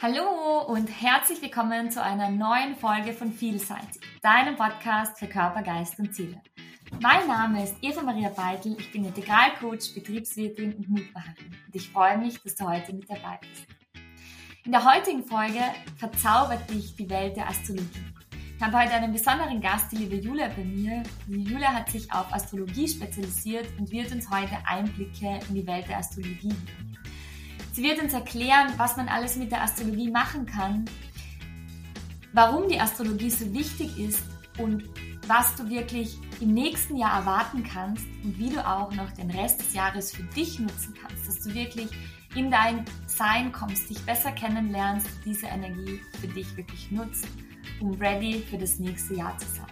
Hallo und herzlich willkommen zu einer neuen Folge von Vielseitig, deinem Podcast für Körper, Geist und Ziele. Mein Name ist Eva Maria Beitel, ich bin Integralcoach, Betriebswirtin und Mutmacherin und ich freue mich, dass du heute mit dabei bist. In der heutigen Folge verzaubert dich die Welt der Astrologie. Ich habe heute einen besonderen Gast, die liebe Julia bei mir. Die Julia hat sich auf Astrologie spezialisiert und wird uns heute Einblicke in die Welt der Astrologie geben. Sie wird uns erklären, was man alles mit der Astrologie machen kann, warum die Astrologie so wichtig ist und was du wirklich im nächsten Jahr erwarten kannst und wie du auch noch den Rest des Jahres für dich nutzen kannst, dass du wirklich in dein Sein kommst, dich besser kennenlernst, diese Energie für dich wirklich nutzt, um ready für das nächste Jahr zu sein.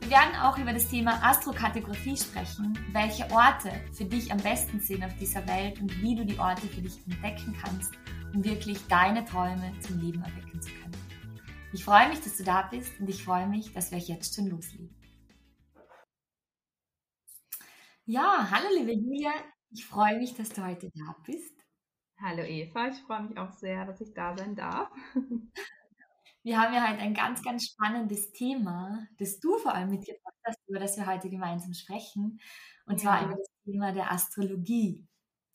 Wir werden auch über das Thema Astrokartografie sprechen, welche Orte für dich am besten sind auf dieser Welt und wie du die Orte für dich entdecken kannst, um wirklich deine Träume zum Leben erwecken zu können. Ich freue mich, dass du da bist und ich freue mich, dass wir jetzt schon loslegen. Ja, hallo liebe Julia, ich freue mich, dass du heute da bist. Hallo Eva, ich freue mich auch sehr, dass ich da sein darf. Wir haben ja heute ein ganz, ganz spannendes Thema, das du vor allem mitgebracht hast, über das wir heute gemeinsam sprechen. Und ja. zwar über das Thema der Astrologie.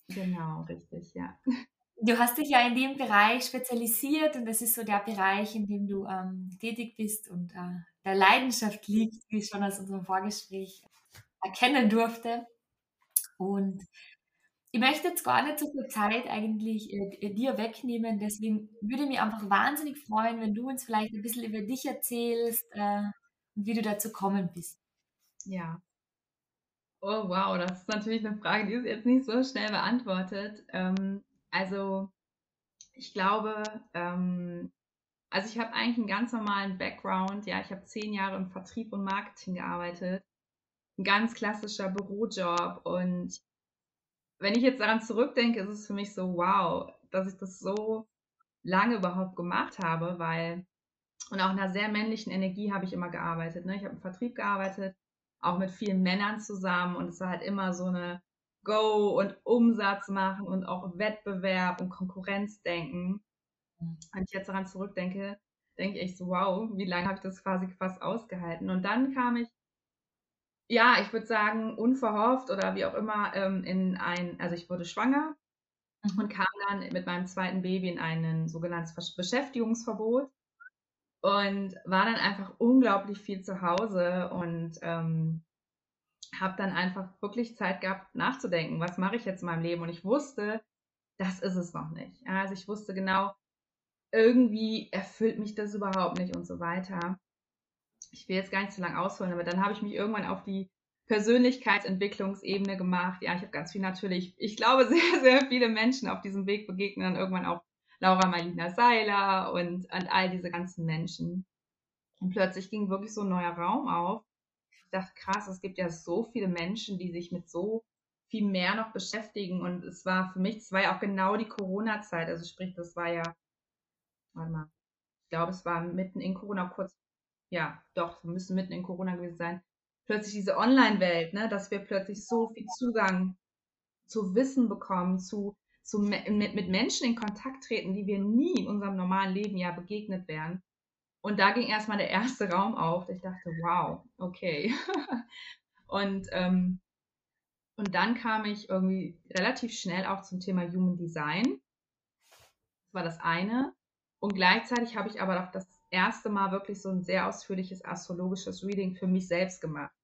Genau, richtig, ja. Du hast dich ja in dem Bereich spezialisiert und das ist so der Bereich, in dem du ähm, tätig bist und äh, der Leidenschaft liegt, wie ich schon aus unserem Vorgespräch erkennen durfte. Und ich möchte jetzt gar nicht so viel Zeit eigentlich äh, dir wegnehmen, deswegen würde ich mich einfach wahnsinnig freuen, wenn du uns vielleicht ein bisschen über dich erzählst äh, und wie du dazu gekommen bist. Ja. Oh wow, das ist natürlich eine Frage, die ist jetzt nicht so schnell beantwortet. Ähm, also ich glaube, ähm, also ich habe eigentlich einen ganz normalen Background. Ja, ich habe zehn Jahre im Vertrieb und Marketing gearbeitet. Ein ganz klassischer Bürojob und wenn ich jetzt daran zurückdenke, ist es für mich so, wow, dass ich das so lange überhaupt gemacht habe, weil und auch in einer sehr männlichen Energie habe ich immer gearbeitet. Ne? Ich habe im Vertrieb gearbeitet, auch mit vielen Männern zusammen und es war halt immer so eine Go und Umsatz machen und auch Wettbewerb und Konkurrenzdenken. Mhm. Wenn ich jetzt daran zurückdenke, denke ich so, wow, wie lange habe ich das quasi fast ausgehalten? Und dann kam ich ja, ich würde sagen, unverhofft oder wie auch immer, ähm, in ein, also ich wurde schwanger mhm. und kam dann mit meinem zweiten Baby in ein sogenanntes Beschäftigungsverbot und war dann einfach unglaublich viel zu Hause und ähm, habe dann einfach wirklich Zeit gehabt nachzudenken, was mache ich jetzt in meinem Leben und ich wusste, das ist es noch nicht. Also ich wusste genau, irgendwie erfüllt mich das überhaupt nicht und so weiter ich will jetzt gar nicht zu lange ausholen, aber dann habe ich mich irgendwann auf die Persönlichkeitsentwicklungsebene gemacht. Ja, ich habe ganz viel natürlich, ich glaube, sehr, sehr viele Menschen auf diesem Weg begegnen dann irgendwann auch Laura Marlina Seiler und, und all diese ganzen Menschen. Und plötzlich ging wirklich so ein neuer Raum auf. Ich dachte, krass, es gibt ja so viele Menschen, die sich mit so viel mehr noch beschäftigen. Und es war für mich, es war ja auch genau die Corona-Zeit. Also sprich, das war ja, warte mal, ich glaube, es war mitten in Corona, kurz ja, doch, wir müssen mitten in Corona gewesen sein, plötzlich diese Online-Welt, ne, dass wir plötzlich so viel Zugang zu Wissen bekommen, zu, zu mit, mit Menschen in Kontakt treten, die wir nie in unserem normalen Leben ja begegnet wären. Und da ging erstmal der erste Raum auf. Ich dachte, wow, okay. und, ähm, und dann kam ich irgendwie relativ schnell auch zum Thema Human Design. Das war das eine. Und gleichzeitig habe ich aber auch das erste Mal wirklich so ein sehr ausführliches astrologisches Reading für mich selbst gemacht.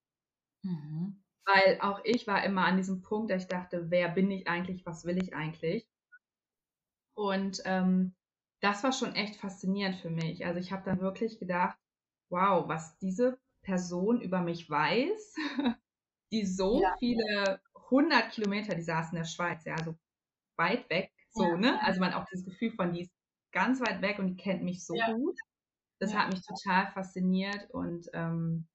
Mhm. Weil auch ich war immer an diesem Punkt, da ich dachte, wer bin ich eigentlich, was will ich eigentlich? Und ähm, das war schon echt faszinierend für mich. Also ich habe dann wirklich gedacht, wow, was diese Person über mich weiß, die so ja. viele hundert Kilometer, die saß in der Schweiz, ja, also weit weg, so, ja. ne? Also man auch dieses Gefühl von, die ist ganz weit weg und die kennt mich so ja. gut. Das ja. hat mich total fasziniert und ähm,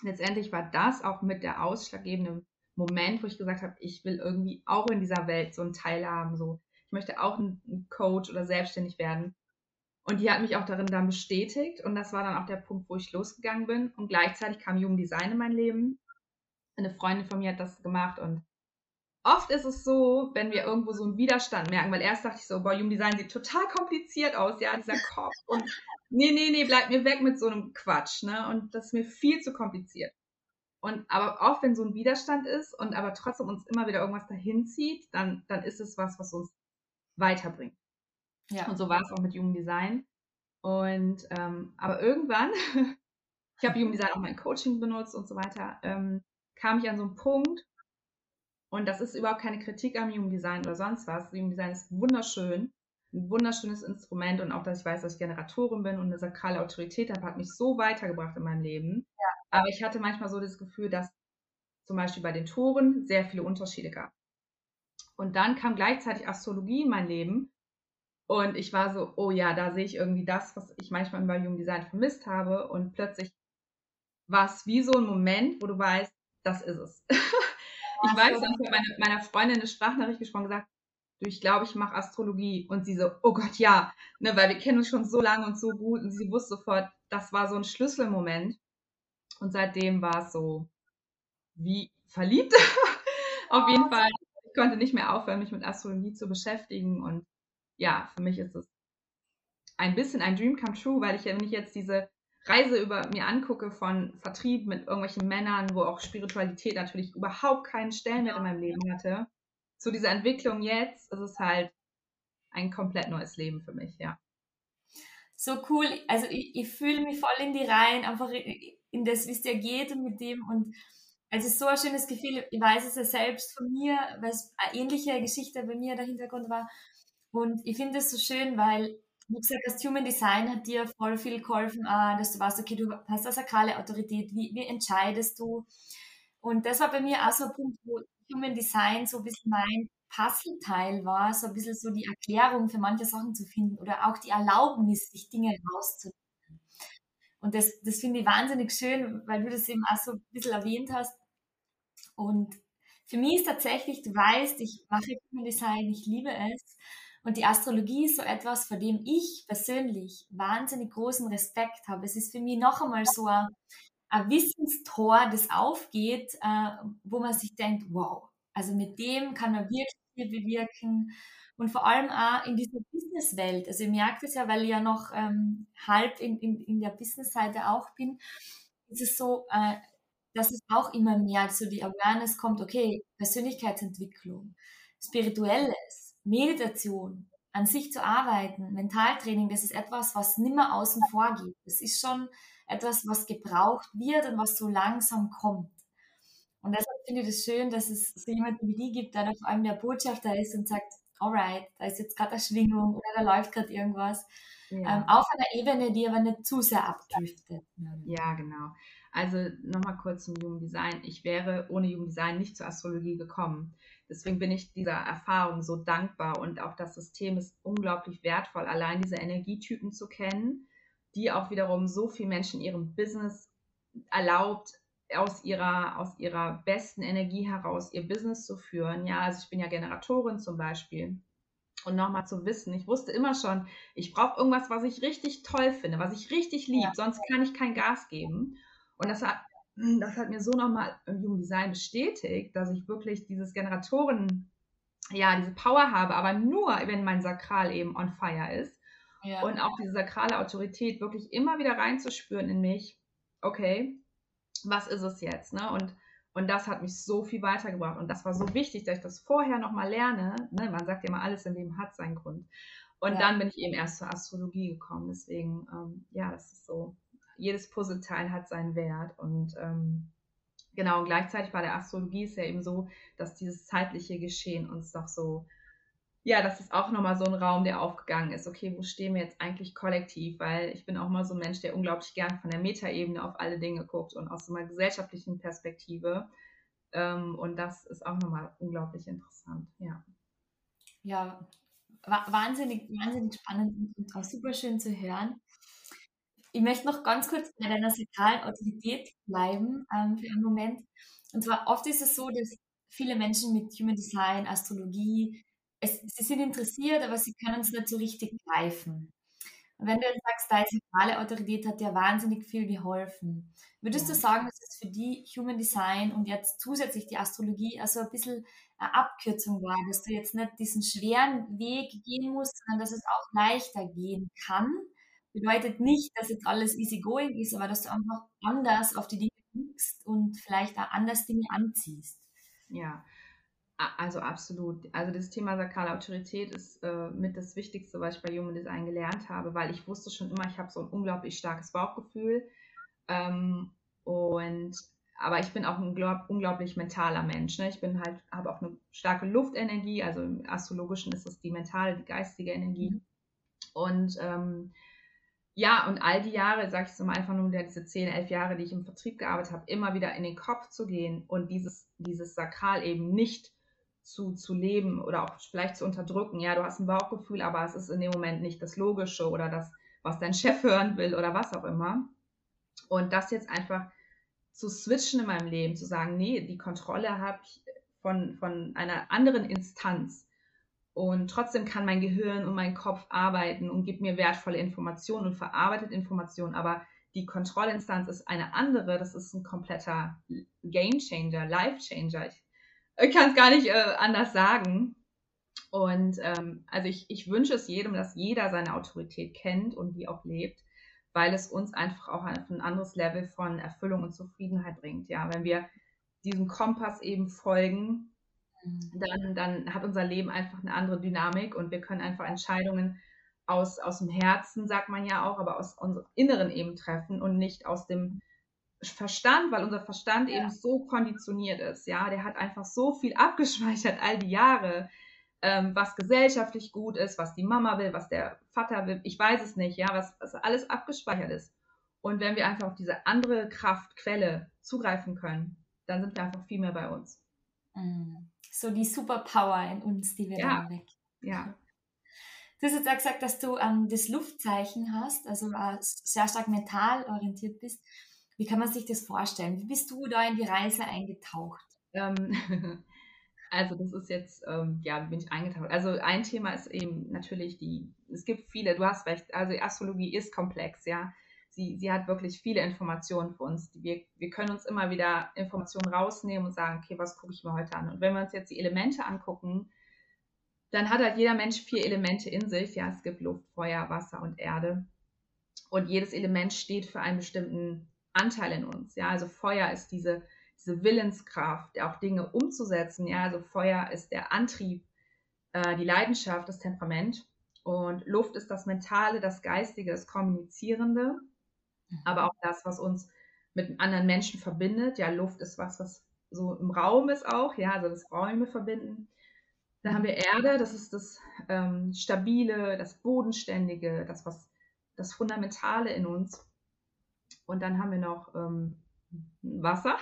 letztendlich war das auch mit der ausschlaggebende Moment, wo ich gesagt habe, ich will irgendwie auch in dieser Welt so einen Teil haben, so ich möchte auch ein Coach oder selbstständig werden. Und die hat mich auch darin dann bestätigt und das war dann auch der Punkt, wo ich losgegangen bin und gleichzeitig kam Jung Design in mein Leben. Eine Freundin von mir hat das gemacht und oft ist es so, wenn wir irgendwo so einen Widerstand merken, weil erst dachte ich so, boah, Human Design sieht total kompliziert aus, ja, dieser Kopf. Und nee, nee, nee, bleib mir weg mit so einem Quatsch, ne? Und das ist mir viel zu kompliziert. Und aber auch wenn so ein Widerstand ist und aber trotzdem uns immer wieder irgendwas dahin zieht, dann, dann ist es was, was uns weiterbringt. Ja. Und so war es auch mit Human Design. Und ähm, aber irgendwann, ich habe Human Design auch mein Coaching benutzt und so weiter, ähm, kam ich an so einen Punkt, und das ist überhaupt keine Kritik am Human Design oder sonst was. Human Design ist wunderschön, ein wunderschönes Instrument und auch, dass ich weiß, dass ich Generatorin bin und eine sakrale Autorität habe, hat mich so weitergebracht in meinem Leben. Ja. Aber ich hatte manchmal so das Gefühl, dass zum Beispiel bei den Toren sehr viele Unterschiede gab. Und dann kam gleichzeitig Astrologie in mein Leben und ich war so, oh ja, da sehe ich irgendwie das, was ich manchmal bei Human Design vermisst habe und plötzlich war es wie so ein Moment, wo du weißt, das ist es. ich weiß, ich habe meine, meiner Freundin eine Sprachnachricht gesprochen und gesagt, du, ich glaube, ich mache Astrologie. Und sie so, oh Gott, ja, ne, weil wir kennen uns schon so lange und so gut. Und sie wusste sofort, das war so ein Schlüsselmoment. Und seitdem war es so wie verliebt. Auf jeden Fall. Ich konnte nicht mehr aufhören, mich mit Astrologie zu beschäftigen. Und ja, für mich ist es ein bisschen ein Dream come true, weil ich, wenn ich jetzt diese Reise über mir angucke von Vertrieb mit irgendwelchen Männern, wo auch Spiritualität natürlich überhaupt keinen Stellenwert in meinem Leben hatte, zu dieser Entwicklung jetzt ist es halt ein komplett neues Leben für mich, ja. So cool. Also ich, ich fühle mich voll in die Reihen, einfach in das, wie es dir geht und mit dem und es ist so ein schönes Gefühl. Ich weiß es ja selbst von mir, weil es eine ähnliche Geschichte bei mir der Hintergrund war. Und ich finde es so schön, weil wie gesagt, das Human Design hat dir voll viel geholfen, äh, dass du weißt, okay, du hast eine sakrale Autorität, wie, wie entscheidest du? Und das war bei mir auch so ein Punkt, wo Human Design so ein bisschen mein Puzzleteil war, so ein bisschen so die Erklärung für manche Sachen zu finden oder auch die Erlaubnis, sich Dinge rauszunehmen. Und das, das finde ich wahnsinnig schön, weil du das eben auch so ein bisschen erwähnt hast. Und für mich ist tatsächlich, du weißt, ich mache Human Design, ich liebe es. Und die Astrologie ist so etwas, vor dem ich persönlich wahnsinnig großen Respekt habe. Es ist für mich noch einmal so ein, ein Wissenstor, das aufgeht, äh, wo man sich denkt, wow, also mit dem kann man wirklich viel bewirken. Und vor allem auch in dieser Businesswelt. Also ich merke das ja, weil ich ja noch ähm, halb in, in, in der Businessseite auch bin, ist es so, äh, dass es auch immer mehr so die Awareness kommt, okay, Persönlichkeitsentwicklung, Spirituelles, Meditation, an sich zu arbeiten, Mentaltraining, das ist etwas, was nimmer außen vor geht. Das ist schon etwas, was gebraucht wird und was so langsam kommt. Und deshalb finde ich das schön, dass es so jemanden wie die gibt, der auf einem der Botschafter ist und sagt, alright, da ist jetzt gerade eine Schwingung oder da läuft gerade irgendwas. Ja. Ähm, auf einer Ebene, die aber nicht zu sehr abdriftet. Ja, genau. Also nochmal kurz zum Jugenddesign. Ich wäre ohne Jugenddesign nicht zur Astrologie gekommen. Deswegen bin ich dieser Erfahrung so dankbar und auch das System ist unglaublich wertvoll, allein diese Energietypen zu kennen, die auch wiederum so viel Menschen in ihrem Business erlaubt, aus ihrer, aus ihrer besten Energie heraus ihr Business zu führen. Ja, also ich bin ja Generatorin zum Beispiel. Und nochmal zu wissen, ich wusste immer schon, ich brauche irgendwas, was ich richtig toll finde, was ich richtig liebe, ja. sonst kann ich kein Gas geben. Und das hat das hat mir so nochmal im Jugenddesign bestätigt, dass ich wirklich dieses Generatoren, ja, diese Power habe, aber nur, wenn mein Sakral eben on fire ist. Ja. Und auch diese sakrale Autorität wirklich immer wieder reinzuspüren in mich, okay, was ist es jetzt? Ne? Und, und das hat mich so viel weitergebracht. Und das war so wichtig, dass ich das vorher nochmal lerne. Ne? Man sagt ja immer, alles in dem hat seinen Grund. Und ja. dann bin ich eben erst zur Astrologie gekommen. Deswegen, ähm, ja, das ist so jedes Puzzleteil hat seinen Wert. Und ähm, genau, und gleichzeitig bei der Astrologie ist ja eben so, dass dieses zeitliche Geschehen uns doch so, ja, das ist auch nochmal so ein Raum, der aufgegangen ist. Okay, wo stehen wir jetzt eigentlich kollektiv? Weil ich bin auch mal so ein Mensch, der unglaublich gern von der Metaebene auf alle Dinge guckt und aus so einer gesellschaftlichen Perspektive. Ähm, und das ist auch nochmal unglaublich interessant, ja. Ja, wahnsinnig, wahnsinnig spannend und auch super schön zu hören. Ich möchte noch ganz kurz bei deiner sakralen Autorität bleiben ähm, für einen Moment. Und zwar oft ist es so, dass viele Menschen mit Human Design, Astrologie, es, sie sind interessiert, aber sie können es nicht so richtig greifen. wenn du jetzt sagst, deine zentrale Autorität hat dir wahnsinnig viel geholfen, würdest du sagen, dass es für die Human Design und jetzt zusätzlich die Astrologie also ein bisschen eine Abkürzung war, dass du jetzt nicht diesen schweren Weg gehen musst, sondern dass es auch leichter gehen kann? Bedeutet nicht, dass jetzt alles easy going ist, aber dass du einfach anders auf die Dinge guckst und vielleicht auch anders Dinge anziehst. Ja, also absolut. Also das Thema sakrale Autorität ist äh, mit das Wichtigste, was ich bei Human Design gelernt habe, weil ich wusste schon immer, ich habe so ein unglaublich starkes Bauchgefühl. Ähm, und aber ich bin auch ein unglaublich mentaler Mensch. Ne? Ich bin halt, habe auch eine starke Luftenergie, also im Astrologischen ist das die mentale, die geistige Energie. Mhm. Und ähm, ja, und all die Jahre, sag ich so mal einfach nur diese 10, 11 Jahre, die ich im Vertrieb gearbeitet habe, immer wieder in den Kopf zu gehen und dieses, dieses Sakral eben nicht zu, zu leben oder auch vielleicht zu unterdrücken. Ja, du hast ein Bauchgefühl, aber es ist in dem Moment nicht das Logische oder das, was dein Chef hören will oder was auch immer. Und das jetzt einfach zu switchen in meinem Leben, zu sagen, nee, die Kontrolle habe ich von, von einer anderen Instanz. Und trotzdem kann mein Gehirn und mein Kopf arbeiten und gibt mir wertvolle Informationen und verarbeitet Informationen. Aber die Kontrollinstanz ist eine andere. Das ist ein kompletter Game Changer, Life Changer. Ich kann es gar nicht äh, anders sagen. Und ähm, also ich, ich wünsche es jedem, dass jeder seine Autorität kennt und die auch lebt, weil es uns einfach auch auf ein anderes Level von Erfüllung und Zufriedenheit bringt. Ja, wenn wir diesem Kompass eben folgen. Dann, dann hat unser Leben einfach eine andere Dynamik und wir können einfach Entscheidungen aus, aus dem Herzen, sagt man ja auch, aber aus unserem Inneren eben treffen und nicht aus dem Verstand, weil unser Verstand ja. eben so konditioniert ist, ja, der hat einfach so viel abgespeichert all die Jahre, ähm, was gesellschaftlich gut ist, was die Mama will, was der Vater will, ich weiß es nicht, ja, was, was alles abgespeichert ist. Und wenn wir einfach auf diese andere Kraftquelle zugreifen können, dann sind wir einfach viel mehr bei uns. Mhm. So die Superpower in uns, die wir ja. dann weg. Ja. Du hast jetzt auch gesagt, dass du ähm, das Luftzeichen hast, also äh, sehr stark mental orientiert bist. Wie kann man sich das vorstellen? Wie bist du da in die Reise eingetaucht? Ähm, also das ist jetzt, ähm, ja, bin ich eingetaucht? Also ein Thema ist eben natürlich die, es gibt viele, du hast recht, also Astrologie ist komplex, ja. Sie, sie hat wirklich viele Informationen für uns. Wir, wir können uns immer wieder Informationen rausnehmen und sagen, okay, was gucke ich mir heute an? Und wenn wir uns jetzt die Elemente angucken, dann hat halt jeder Mensch vier Elemente in sich. Ja, es gibt Luft, Feuer, Wasser und Erde. Und jedes Element steht für einen bestimmten Anteil in uns. Ja, also Feuer ist diese, diese Willenskraft, auch Dinge umzusetzen. Ja, also Feuer ist der Antrieb, äh, die Leidenschaft, das Temperament. Und Luft ist das Mentale, das Geistige, das Kommunizierende. Aber auch das, was uns mit anderen Menschen verbindet. Ja, Luft ist was, was so im Raum ist auch, ja, also das Räume verbinden. Dann haben wir Erde, das ist das ähm, Stabile, das Bodenständige, das, was das Fundamentale in uns. Und dann haben wir noch ähm, Wasser.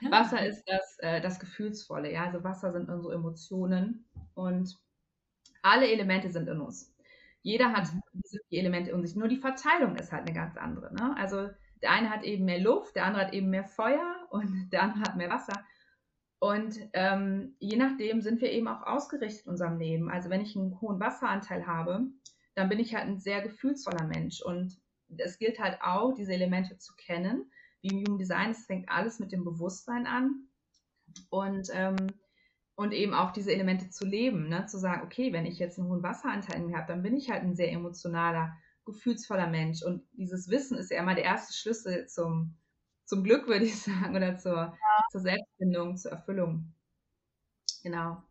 Ja. Wasser ist das, äh, das Gefühlsvolle. Ja? Also Wasser sind unsere Emotionen und alle Elemente sind in uns. Jeder hat diese vier Elemente in sich. Nur die Verteilung ist halt eine ganz andere. Ne? Also der eine hat eben mehr Luft, der andere hat eben mehr Feuer und der andere hat mehr Wasser. Und ähm, je nachdem sind wir eben auch ausgerichtet in unserem Leben. Also wenn ich einen hohen Wasseranteil habe, dann bin ich halt ein sehr gefühlsvoller Mensch. Und es gilt halt auch, diese Elemente zu kennen. Wie im Human Design, es fängt alles mit dem Bewusstsein an. Und, ähm, und eben auch diese Elemente zu leben, ne? zu sagen, okay, wenn ich jetzt einen hohen Wasseranteil in mir habe, dann bin ich halt ein sehr emotionaler, gefühlsvoller Mensch. Und dieses Wissen ist ja immer der erste Schlüssel zum, zum Glück, würde ich sagen, oder zur, ja. zur Selbstfindung, zur Erfüllung. Genau.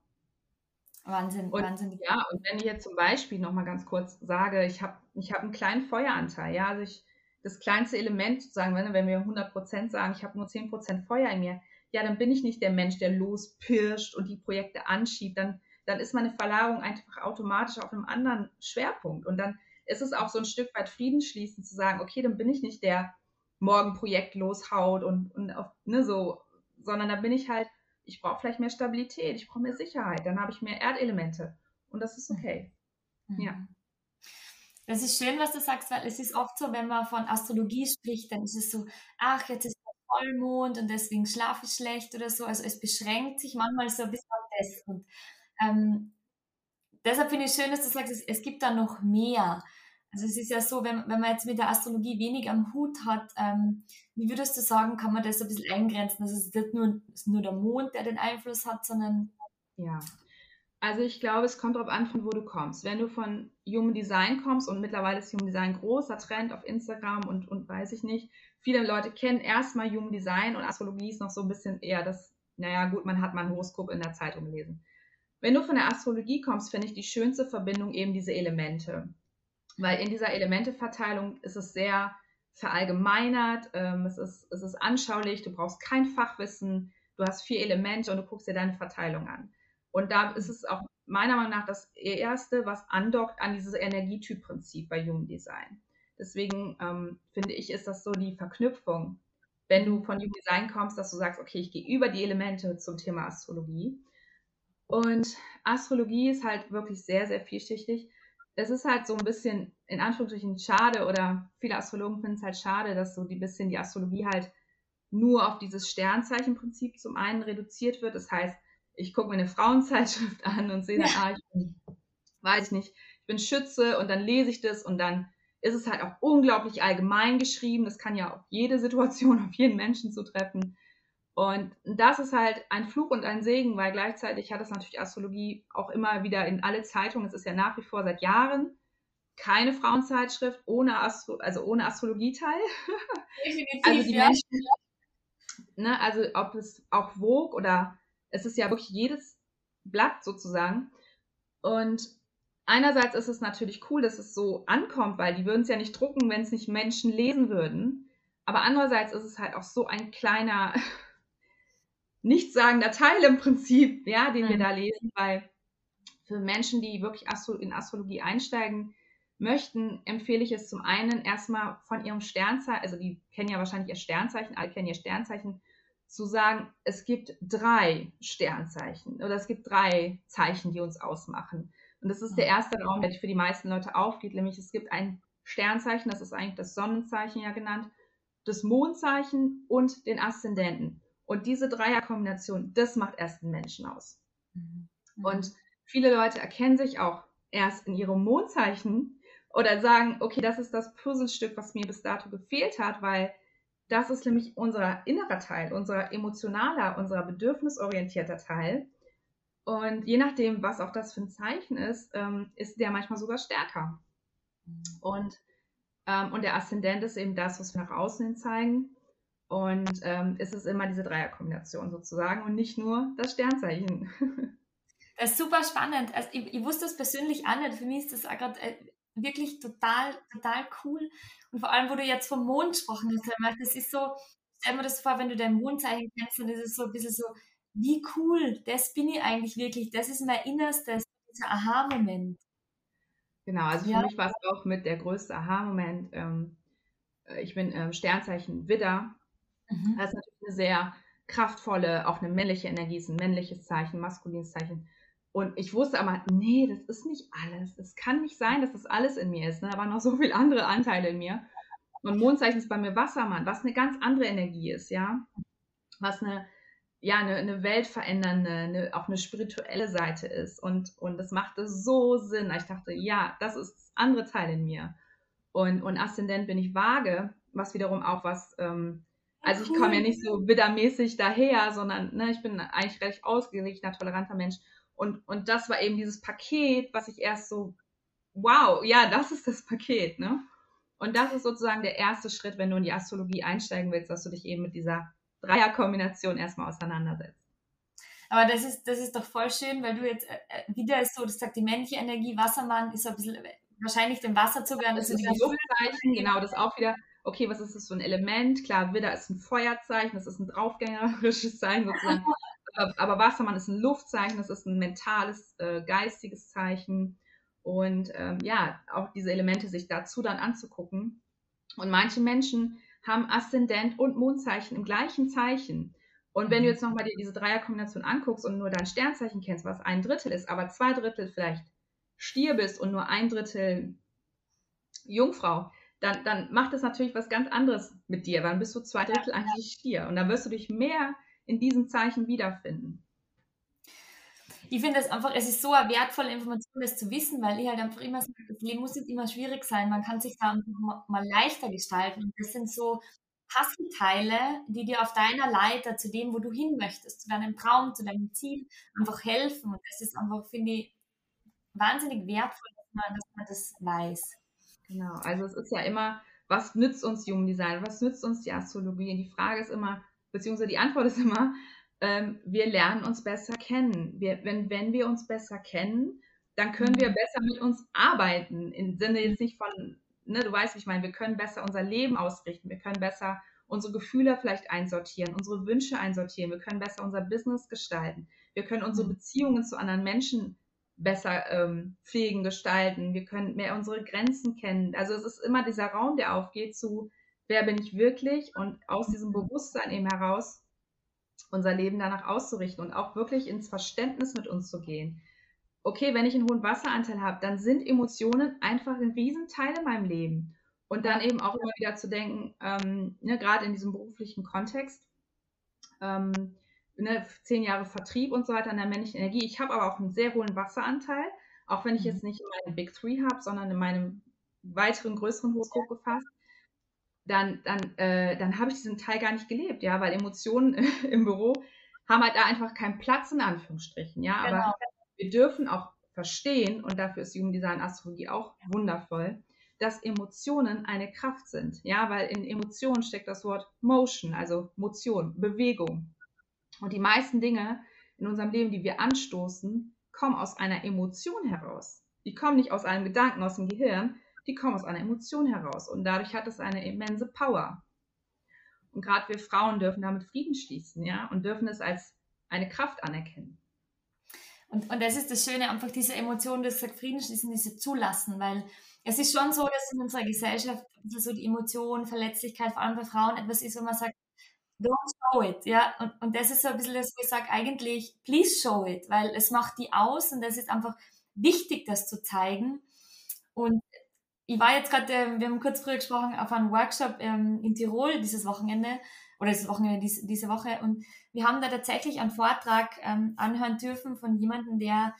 Wahnsinn, und, Wahnsinn. Ja, und wenn ich jetzt zum Beispiel nochmal ganz kurz sage, ich habe ich hab einen kleinen Feueranteil, ja, also ich, das kleinste Element sozusagen, wenn, wenn wir 100% sagen, ich habe nur 10% Feuer in mir, ja, dann bin ich nicht der Mensch, der lospirscht und die Projekte anschiebt, dann, dann ist meine Verlagerung einfach automatisch auf einem anderen Schwerpunkt und dann ist es auch so ein Stück weit Frieden schließen, zu sagen, okay, dann bin ich nicht der morgen Projekt loshaut und, und auf, ne, so, sondern da bin ich halt ich brauche vielleicht mehr Stabilität, ich brauche mehr Sicherheit, dann habe ich mehr Erdelemente und das ist okay. Mhm. Ja. Das ist schön, was du sagst, weil es ist oft so, wenn man von Astrologie spricht, dann ist es so, ach, jetzt ist Vollmond und deswegen schlafe ich schlecht oder so. Also es beschränkt sich manchmal so ein bisschen auf das. Und ähm, deshalb finde ich schön, dass du sagst, es, es gibt da noch mehr. Also es ist ja so, wenn, wenn man jetzt mit der Astrologie wenig am Hut hat, ähm, wie würdest du sagen, kann man das ein bisschen eingrenzen? Also es ist nicht nur, ist nur der Mond, der den Einfluss hat, sondern... Ja, also ich glaube, es kommt darauf an, von wo du kommst. Wenn du von Human Design kommst und mittlerweile ist Human Design großer Trend auf Instagram und, und weiß ich nicht, viele Leute kennen erstmal Human Design und Astrologie ist noch so ein bisschen eher das, naja gut, man hat mal ein Horoskop in der Zeitung gelesen. Wenn du von der Astrologie kommst, finde ich die schönste Verbindung eben diese Elemente. Weil in dieser Elementeverteilung ist es sehr verallgemeinert, ähm, es, ist, es ist anschaulich, du brauchst kein Fachwissen, du hast vier Elemente und du guckst dir deine Verteilung an. Und da ist es auch meiner Meinung nach das Erste, was andockt an dieses Energietypprinzip bei Human Design. Deswegen ähm, finde ich, ist das so die Verknüpfung, wenn du von Human Design kommst, dass du sagst, okay, ich gehe über die Elemente zum Thema Astrologie. Und Astrologie ist halt wirklich sehr, sehr vielschichtig es ist halt so ein bisschen in Anführungsstrichen schade oder viele Astrologen finden es halt schade, dass so ein bisschen die Astrologie halt nur auf dieses Sternzeichenprinzip zum einen reduziert wird. Das heißt, ich gucke mir eine Frauenzeitschrift an und sehe dann, ja. ah, ich bin, weiß ich nicht, ich bin Schütze und dann lese ich das und dann ist es halt auch unglaublich allgemein geschrieben. Das kann ja auf jede Situation, auf jeden Menschen zutreffen. Und das ist halt ein Fluch und ein Segen, weil gleichzeitig hat es natürlich Astrologie auch immer wieder in alle Zeitungen, es ist ja nach wie vor seit Jahren keine Frauenzeitschrift ohne, Astro also ohne Astrologieteil. Definitiv, also die ja. Menschen, ne, also ob es auch Vogue oder es ist ja wirklich jedes Blatt sozusagen. Und einerseits ist es natürlich cool, dass es so ankommt, weil die würden es ja nicht drucken, wenn es nicht Menschen lesen würden. Aber andererseits ist es halt auch so ein kleiner nichtssagender Teil im Prinzip, ja, den mhm. wir da lesen, weil für Menschen, die wirklich Astro in Astrologie einsteigen möchten, empfehle ich es zum einen erstmal von ihrem Sternzeichen, also die kennen ja wahrscheinlich ihr Sternzeichen, alle kennen ihr Sternzeichen, zu sagen, es gibt drei Sternzeichen oder es gibt drei Zeichen, die uns ausmachen. Und das ist der erste Raum, der für die meisten Leute aufgeht, nämlich es gibt ein Sternzeichen, das ist eigentlich das Sonnenzeichen ja genannt, das Mondzeichen und den Aszendenten. Und diese Dreierkombination, das macht erst einen Menschen aus. Mhm. Und viele Leute erkennen sich auch erst in ihrem Mondzeichen oder sagen, okay, das ist das Puzzlestück, was mir bis dato gefehlt hat, weil das ist nämlich unser innerer Teil, unser emotionaler, unser bedürfnisorientierter Teil. Und je nachdem, was auch das für ein Zeichen ist, ähm, ist der manchmal sogar stärker. Und, ähm, und der Aszendent ist eben das, was wir nach außen hin zeigen. Und ähm, es ist immer diese Dreierkombination sozusagen und nicht nur das Sternzeichen. Das ist super spannend. Also ich, ich wusste das persönlich auch nicht. Für mich ist das auch gerade äh, wirklich total, total cool. Und vor allem, wo du jetzt vom Mond gesprochen hast, das ist so, stell mir das vor, wenn du dein Mondzeichen kennst, dann ist es so ein bisschen so, wie cool, das bin ich eigentlich wirklich, das ist mein Innerstes, dieser Aha-Moment. Genau, also für ja. mich war es auch mit der größte Aha-Moment. Ähm, äh, ich bin ähm, Sternzeichen Widder Mhm. Das ist natürlich eine sehr kraftvolle, auch eine männliche Energie, ist ein männliches Zeichen, maskulines Zeichen. Und ich wusste aber, nee, das ist nicht alles. Es kann nicht sein, dass das alles in mir ist. Ne? Da waren noch so viele andere Anteile in mir. Und Mondzeichen ist bei mir Wassermann, was eine ganz andere Energie ist, ja. Was eine, ja, eine, eine weltverändernde, eine, auch eine spirituelle Seite ist. Und, und das machte so Sinn. Ich dachte, ja, das ist das andere Teil in mir. Und, und Aszendent bin ich vage, was wiederum auch was ähm, also ich komme ja nicht so widdermäßig daher, sondern ne, ich bin eigentlich recht ausgeglichener, toleranter Mensch. Und, und das war eben dieses Paket, was ich erst so, wow, ja, das ist das Paket, ne? Und das ist sozusagen der erste Schritt, wenn du in die Astrologie einsteigen willst, dass du dich eben mit dieser Dreierkombination erstmal auseinandersetzt. Aber das ist, das ist doch voll schön, weil du jetzt äh, äh wieder ist so, das sagt die männliche Energie, Wassermann ist so ein bisschen wahrscheinlich dem Wasserzugang. Das, das ist die Luftzeichen, genau, das auch wieder okay, was ist das für ein Element? Klar, Widder ist ein Feuerzeichen, das ist ein draufgängerisches Zeichen sozusagen. aber Wassermann ist ein Luftzeichen, das ist ein mentales, äh, geistiges Zeichen. Und ähm, ja, auch diese Elemente sich dazu dann anzugucken. Und manche Menschen haben Aszendent und Mondzeichen im gleichen Zeichen. Und wenn du mhm. jetzt nochmal dir diese Dreierkombination anguckst und nur dein Sternzeichen kennst, was ein Drittel ist, aber zwei Drittel vielleicht Stier bist und nur ein Drittel Jungfrau, dann, dann macht es natürlich was ganz anderes mit dir. Dann bist du zwei Drittel eigentlich Stier. Und dann wirst du dich mehr in diesem Zeichen wiederfinden. Ich finde es einfach, es ist so eine wertvolle Information, das zu wissen, weil ich halt einfach immer sage, das Leben muss nicht immer schwierig sein, man kann sich da einfach mal leichter gestalten. Und das sind so Puzzleteile, die dir auf deiner Leiter zu dem, wo du hin möchtest, zu deinem Traum, zu deinem Ziel, einfach helfen. Und das ist einfach, finde ich, wahnsinnig wertvoll, dass man, dass man das weiß. Genau, also es ist ja immer, was nützt uns Human Design, was nützt uns die Astrologie? Und die Frage ist immer, beziehungsweise die Antwort ist immer, ähm, wir lernen uns besser kennen. Wir, wenn, wenn wir uns besser kennen, dann können wir mhm. besser mit uns arbeiten. Im Sinne jetzt nicht von, ne, du weißt, wie ich meine, wir können besser unser Leben ausrichten, wir können besser unsere Gefühle vielleicht einsortieren, unsere Wünsche einsortieren, wir können besser unser Business gestalten, wir können unsere mhm. Beziehungen zu anderen Menschen besser ähm, pflegen, gestalten, wir können mehr unsere Grenzen kennen. Also es ist immer dieser Raum, der aufgeht zu, wer bin ich wirklich und aus diesem Bewusstsein eben heraus unser Leben danach auszurichten und auch wirklich ins Verständnis mit uns zu gehen. Okay, wenn ich einen hohen Wasseranteil habe, dann sind Emotionen einfach ein Riesenteil in meinem Leben. Und dann eben auch immer wieder zu denken, ähm, ne, gerade in diesem beruflichen Kontext, ähm, ne, zehn Jahre Vertrieb und so weiter in der männlichen Energie. Ich habe aber auch einen sehr hohen Wasseranteil, auch wenn ich mhm. jetzt nicht in meinem Big Three habe, sondern in meinem weiteren, größeren Horoskop gefasst dann, dann, äh, dann habe ich diesen Teil gar nicht gelebt, ja, weil Emotionen im Büro haben halt da einfach keinen Platz in Anführungsstrichen, ja, genau. aber wir dürfen auch verstehen, und dafür ist Jugenddesign Astrologie auch wundervoll, dass Emotionen eine Kraft sind, ja, weil in Emotionen steckt das Wort Motion, also Motion, Bewegung. Und die meisten Dinge in unserem Leben, die wir anstoßen, kommen aus einer Emotion heraus. Die kommen nicht aus einem Gedanken, aus dem Gehirn, die kommen aus einer Emotion heraus und dadurch hat es eine immense Power. Und gerade wir Frauen dürfen damit Frieden schließen, ja, und dürfen es als eine Kraft anerkennen. Und, und das ist das Schöne, einfach diese Emotion, das sagt Frieden schließen, diese zulassen, weil es ist schon so, dass in unserer Gesellschaft so die Emotion, Verletzlichkeit, vor allem bei Frauen etwas ist, wo man sagt, don't show it, ja, und, und das ist so ein bisschen das, wo ich sage, eigentlich, please show it, weil es macht die aus und das ist einfach wichtig, das zu zeigen. Und ich war jetzt gerade, äh, wir haben kurz früher gesprochen, auf einem Workshop ähm, in Tirol dieses Wochenende oder dieses Wochenende dies, diese Woche und wir haben da tatsächlich einen Vortrag ähm, anhören dürfen von jemandem, der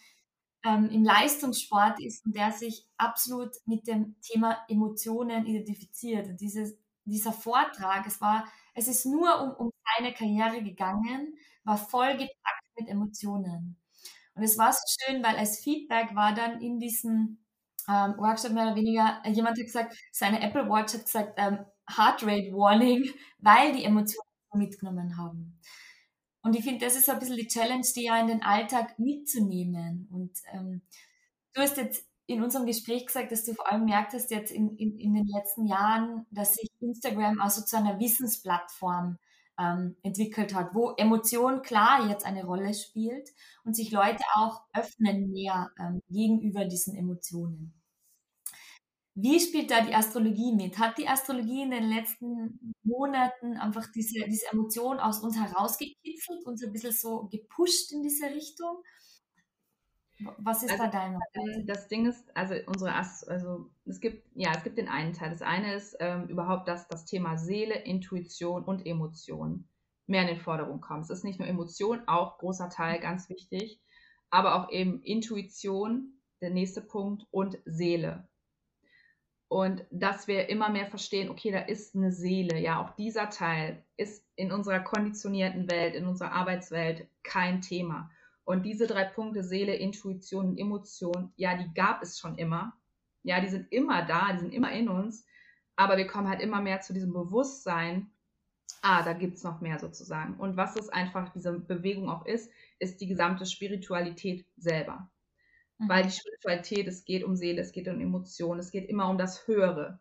ähm, im Leistungssport ist und der sich absolut mit dem Thema Emotionen identifiziert. Und dieses, dieser Vortrag, es war, es ist nur um, um seine Karriere gegangen, war voll gepackt mit Emotionen. Und es war so schön, weil als Feedback war dann in diesem ähm, Workshop mehr oder weniger, äh, jemand hat gesagt, seine Apple Watch hat gesagt, ähm, Heart Rate Warning, weil die Emotionen mitgenommen haben. Und ich finde, das ist so ein bisschen die Challenge, die ja in den Alltag mitzunehmen. Und ähm, du hast jetzt in unserem Gespräch gesagt, dass du vor allem merkt hast jetzt in, in, in den letzten Jahren, dass sich Instagram also zu einer Wissensplattform ähm, entwickelt hat, wo Emotion klar jetzt eine Rolle spielt und sich Leute auch öffnen mehr ähm, gegenüber diesen Emotionen. Wie spielt da die Astrologie mit? Hat die Astrologie in den letzten Monaten einfach diese, diese Emotion aus uns herausgekitzelt, uns ein bisschen so gepusht in diese Richtung? Was ist also, da dein ähm, Das Ding ist, also unsere Ast also es gibt, ja, es gibt den einen Teil. Das eine ist ähm, überhaupt, dass das Thema Seele, Intuition und Emotion mehr in den Vordergrund kommt. Es ist nicht nur Emotion, auch großer Teil, ganz wichtig, aber auch eben Intuition, der nächste Punkt, und Seele. Und dass wir immer mehr verstehen, okay, da ist eine Seele. Ja, auch dieser Teil ist in unserer konditionierten Welt, in unserer Arbeitswelt kein Thema. Und diese drei Punkte, Seele, Intuition und Emotion, ja, die gab es schon immer. Ja, die sind immer da, die sind immer in uns. Aber wir kommen halt immer mehr zu diesem Bewusstsein, ah, da gibt es noch mehr sozusagen. Und was es einfach, diese Bewegung auch ist, ist die gesamte Spiritualität selber. Mhm. Weil die Spiritualität, es geht um Seele, es geht um Emotionen, es geht immer um das Höhere.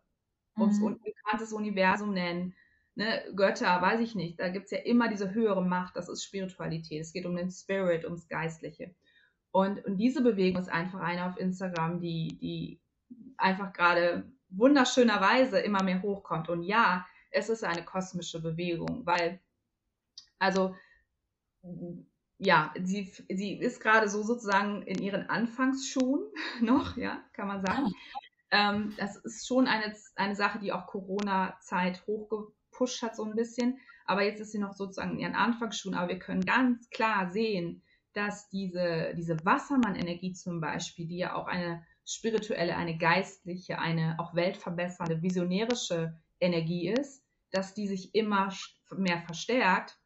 Ums mhm. unbekanntes Universum nennen, ne, Götter, weiß ich nicht, da gibt es ja immer diese höhere Macht, das ist Spiritualität. Es geht um den Spirit, ums Geistliche. Und, und diese Bewegung ist einfach eine auf Instagram, die, die einfach gerade wunderschönerweise immer mehr hochkommt. Und ja, es ist eine kosmische Bewegung, weil, also, ja, sie, sie ist gerade so sozusagen in ihren Anfangsschuhen noch, ja, kann man sagen. Ähm, das ist schon eine, eine Sache, die auch Corona-Zeit hochge gepusht hat so ein bisschen. Aber jetzt ist sie noch sozusagen in ihren Anfangsschuhen. Aber wir können ganz klar sehen, dass diese, diese Wassermann-Energie zum Beispiel, die ja auch eine spirituelle, eine geistliche, eine auch weltverbessernde, visionärische Energie ist, dass die sich immer mehr verstärkt,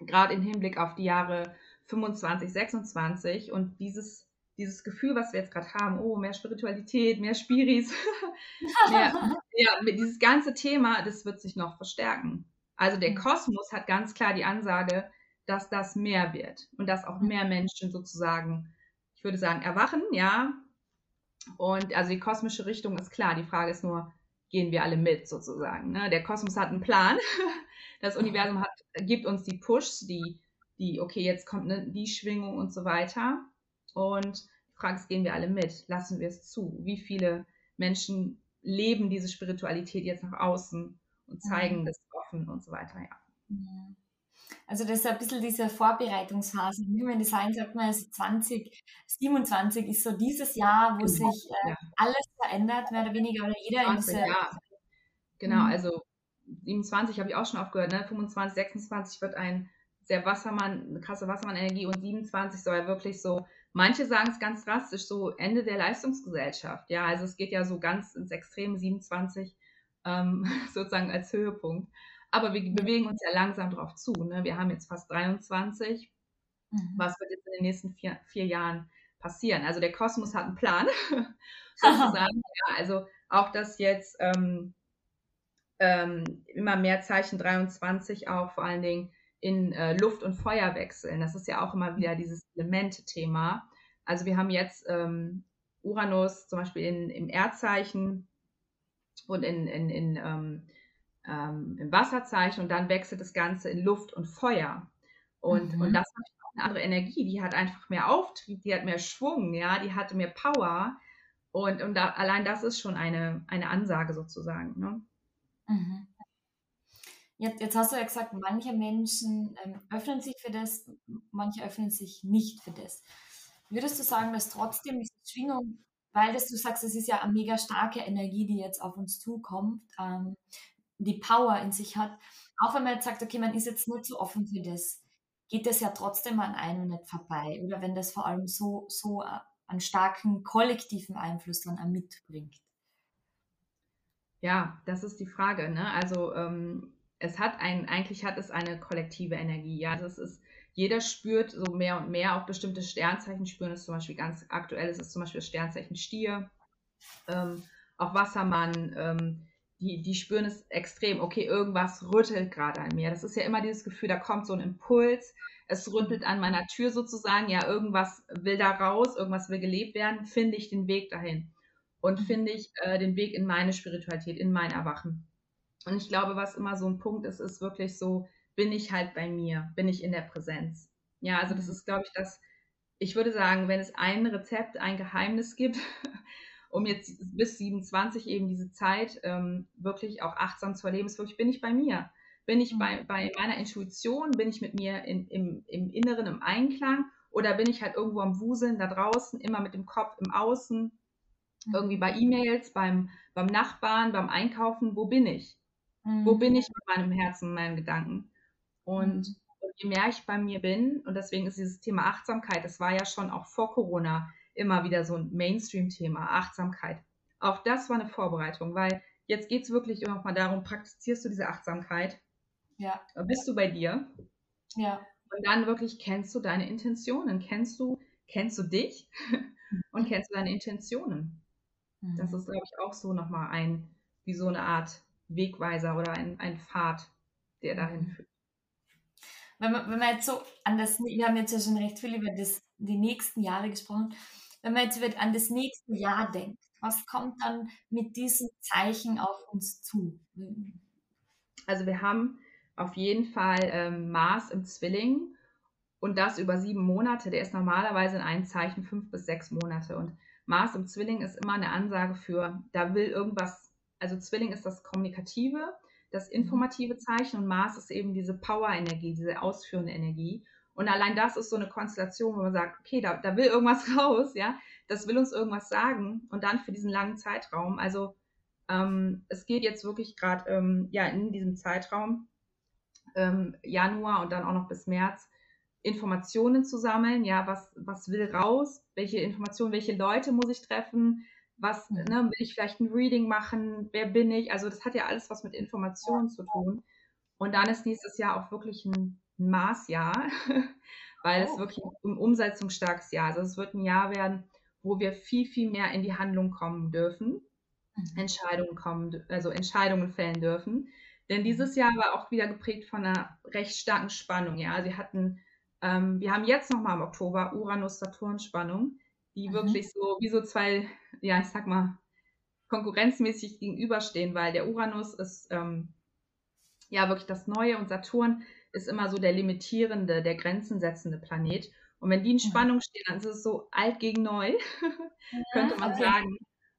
gerade im Hinblick auf die Jahre 25, 26 und dieses dieses Gefühl, was wir jetzt gerade haben, oh, mehr Spiritualität, mehr Spiris, mehr, ja, dieses ganze Thema, das wird sich noch verstärken. Also der mhm. Kosmos hat ganz klar die Ansage, dass das mehr wird und dass auch mehr Menschen sozusagen, ich würde sagen, erwachen, ja. Und also die kosmische Richtung ist klar. Die Frage ist nur, gehen wir alle mit sozusagen. Ne? Der Kosmos hat einen Plan. Das Universum hat, gibt uns die Pushs, die, die, okay, jetzt kommt ne, die Schwingung und so weiter. Und die Frage ist, gehen wir alle mit? Lassen wir es zu? Wie viele Menschen leben diese Spiritualität jetzt nach außen und zeigen mhm. das offen und so weiter, ja. Also das ist ein bisschen diese Vorbereitungsphase. Wie man Design sagt man, also 2027 ist so dieses Jahr, wo genau. sich äh, ja. alles verändert, mehr oder weniger, oder jeder 20, in diese... Ja. Genau, mhm. also 27 habe ich auch schon aufgehört, ne? 25, 26 wird ein sehr Wassermann, eine krasse Wassermann-Energie und 27 soll ja wirklich so Manche sagen es ganz drastisch, so Ende der Leistungsgesellschaft. Ja, also es geht ja so ganz ins Extrem 27 ähm, sozusagen als Höhepunkt. Aber wir bewegen uns ja langsam drauf zu. Ne? Wir haben jetzt fast 23. Mhm. Was wird jetzt in den nächsten vier, vier Jahren passieren? Also der Kosmos hat einen Plan, sozusagen. ja, also auch das jetzt ähm, ähm, immer mehr Zeichen 23 auch vor allen Dingen in äh, Luft und Feuer wechseln. Das ist ja auch immer wieder dieses Element-Thema. Also wir haben jetzt ähm, Uranus zum Beispiel in, im Erdzeichen und in, in, in ähm, ähm, im Wasserzeichen und dann wechselt das Ganze in Luft und Feuer. Und, mhm. und das hat eine andere Energie, die hat einfach mehr Auftrieb, die hat mehr Schwung, ja, die hat mehr Power. Und, und da, allein das ist schon eine, eine Ansage sozusagen. Ne? Mhm. Jetzt, jetzt, hast du ja gesagt, manche Menschen ähm, öffnen sich für das, manche öffnen sich nicht für das. Würdest du sagen, dass trotzdem diese Schwingung, weil das, du sagst, es ist ja eine mega starke Energie, die jetzt auf uns zukommt, ähm, die Power in sich hat, auch wenn man jetzt sagt, okay, man ist jetzt nicht so offen für das, geht das ja trotzdem an einem nicht vorbei. Oder wenn das vor allem so, so äh, einen starken kollektiven Einfluss dann mitbringt. Ja, das ist die Frage. Ne? Also ähm, es hat ein, eigentlich hat es eine kollektive Energie. Ja, also ist, jeder spürt so mehr und mehr, auch bestimmte Sternzeichen spüren es zum Beispiel ganz aktuell, ist es zum Beispiel das Sternzeichen Stier, ähm, auch Wassermann, ähm, die, die spüren es extrem, okay, irgendwas rüttelt gerade an mir. Das ist ja immer dieses Gefühl, da kommt so ein Impuls, es rüttelt an meiner Tür sozusagen, ja, irgendwas will da raus, irgendwas will gelebt werden, finde ich den Weg dahin. Und mhm. finde ich äh, den Weg in meine Spiritualität, in mein Erwachen. Und ich glaube, was immer so ein Punkt ist, ist wirklich so, bin ich halt bei mir, bin ich in der Präsenz. Ja, also das mhm. ist, glaube ich, das, ich würde sagen, wenn es ein Rezept, ein Geheimnis gibt, um jetzt bis 27 eben diese Zeit ähm, wirklich auch achtsam zu erleben, ist wirklich, bin ich bei mir? Bin ich bei, mhm. bei meiner Intuition? Bin ich mit mir in, im, im Inneren im Einklang? Oder bin ich halt irgendwo am Wuseln da draußen, immer mit dem Kopf im Außen, irgendwie bei E-Mails, beim, beim Nachbarn, beim Einkaufen? Wo bin ich? Mhm. Wo bin ich mit meinem Herzen, meinen Gedanken? Und, mhm. je mehr ich bei mir bin, und deswegen ist dieses Thema Achtsamkeit, das war ja schon auch vor Corona immer wieder so ein Mainstream-Thema, Achtsamkeit. Auch das war eine Vorbereitung, weil jetzt geht es wirklich nochmal darum, praktizierst du diese Achtsamkeit? Ja. Bist du bei dir? Ja. Und dann wirklich kennst du deine Intentionen, kennst du, kennst du dich und kennst du deine Intentionen. Mhm. Das ist, glaube ich, auch so nochmal ein, wie so eine Art Wegweiser oder ein, ein Pfad, der dahin mhm. führt. Wenn man, wenn man jetzt so an das, wir haben jetzt ja schon recht viel über das, die nächsten Jahre gesprochen, wenn man jetzt an das nächste Jahr denkt, was kommt dann mit diesen Zeichen auf uns zu? Also wir haben auf jeden Fall ähm, Mars im Zwilling und das über sieben Monate. Der ist normalerweise in einem Zeichen fünf bis sechs Monate. Und Mars im Zwilling ist immer eine Ansage für, da will irgendwas also Zwilling ist das Kommunikative, das mhm. informative Zeichen und Mars ist eben diese Power-Energie, diese ausführende Energie. Und allein das ist so eine Konstellation, wo man sagt, okay, da, da will irgendwas raus, ja, das will uns irgendwas sagen und dann für diesen langen Zeitraum. Also ähm, es geht jetzt wirklich gerade ähm, ja in diesem Zeitraum ähm, Januar und dann auch noch bis März Informationen zu sammeln. Ja, was, was will raus? Welche Informationen, welche Leute muss ich treffen? Was, ne, will ich vielleicht ein Reading machen? Wer bin ich? Also das hat ja alles was mit Informationen zu tun. Und dann ist nächstes Jahr auch wirklich ein, Maßjahr, weil oh. es wirklich ein umsetzungsstarkes Jahr ist. Also es wird ein Jahr werden, wo wir viel, viel mehr in die Handlung kommen dürfen, mhm. Entscheidungen kommen, also Entscheidungen fällen dürfen. Denn dieses Jahr war auch wieder geprägt von einer recht starken Spannung. Ja, sie hatten, ähm, wir haben jetzt nochmal im Oktober Uranus-Saturn-Spannung, die mhm. wirklich so wie so zwei, ja, ich sag mal, konkurrenzmäßig gegenüberstehen, weil der Uranus ist ähm, ja wirklich das Neue und Saturn ist immer so der limitierende, der grenzensetzende Planet. Und wenn die in Spannung stehen, dann ist es so alt gegen neu, könnte man sagen.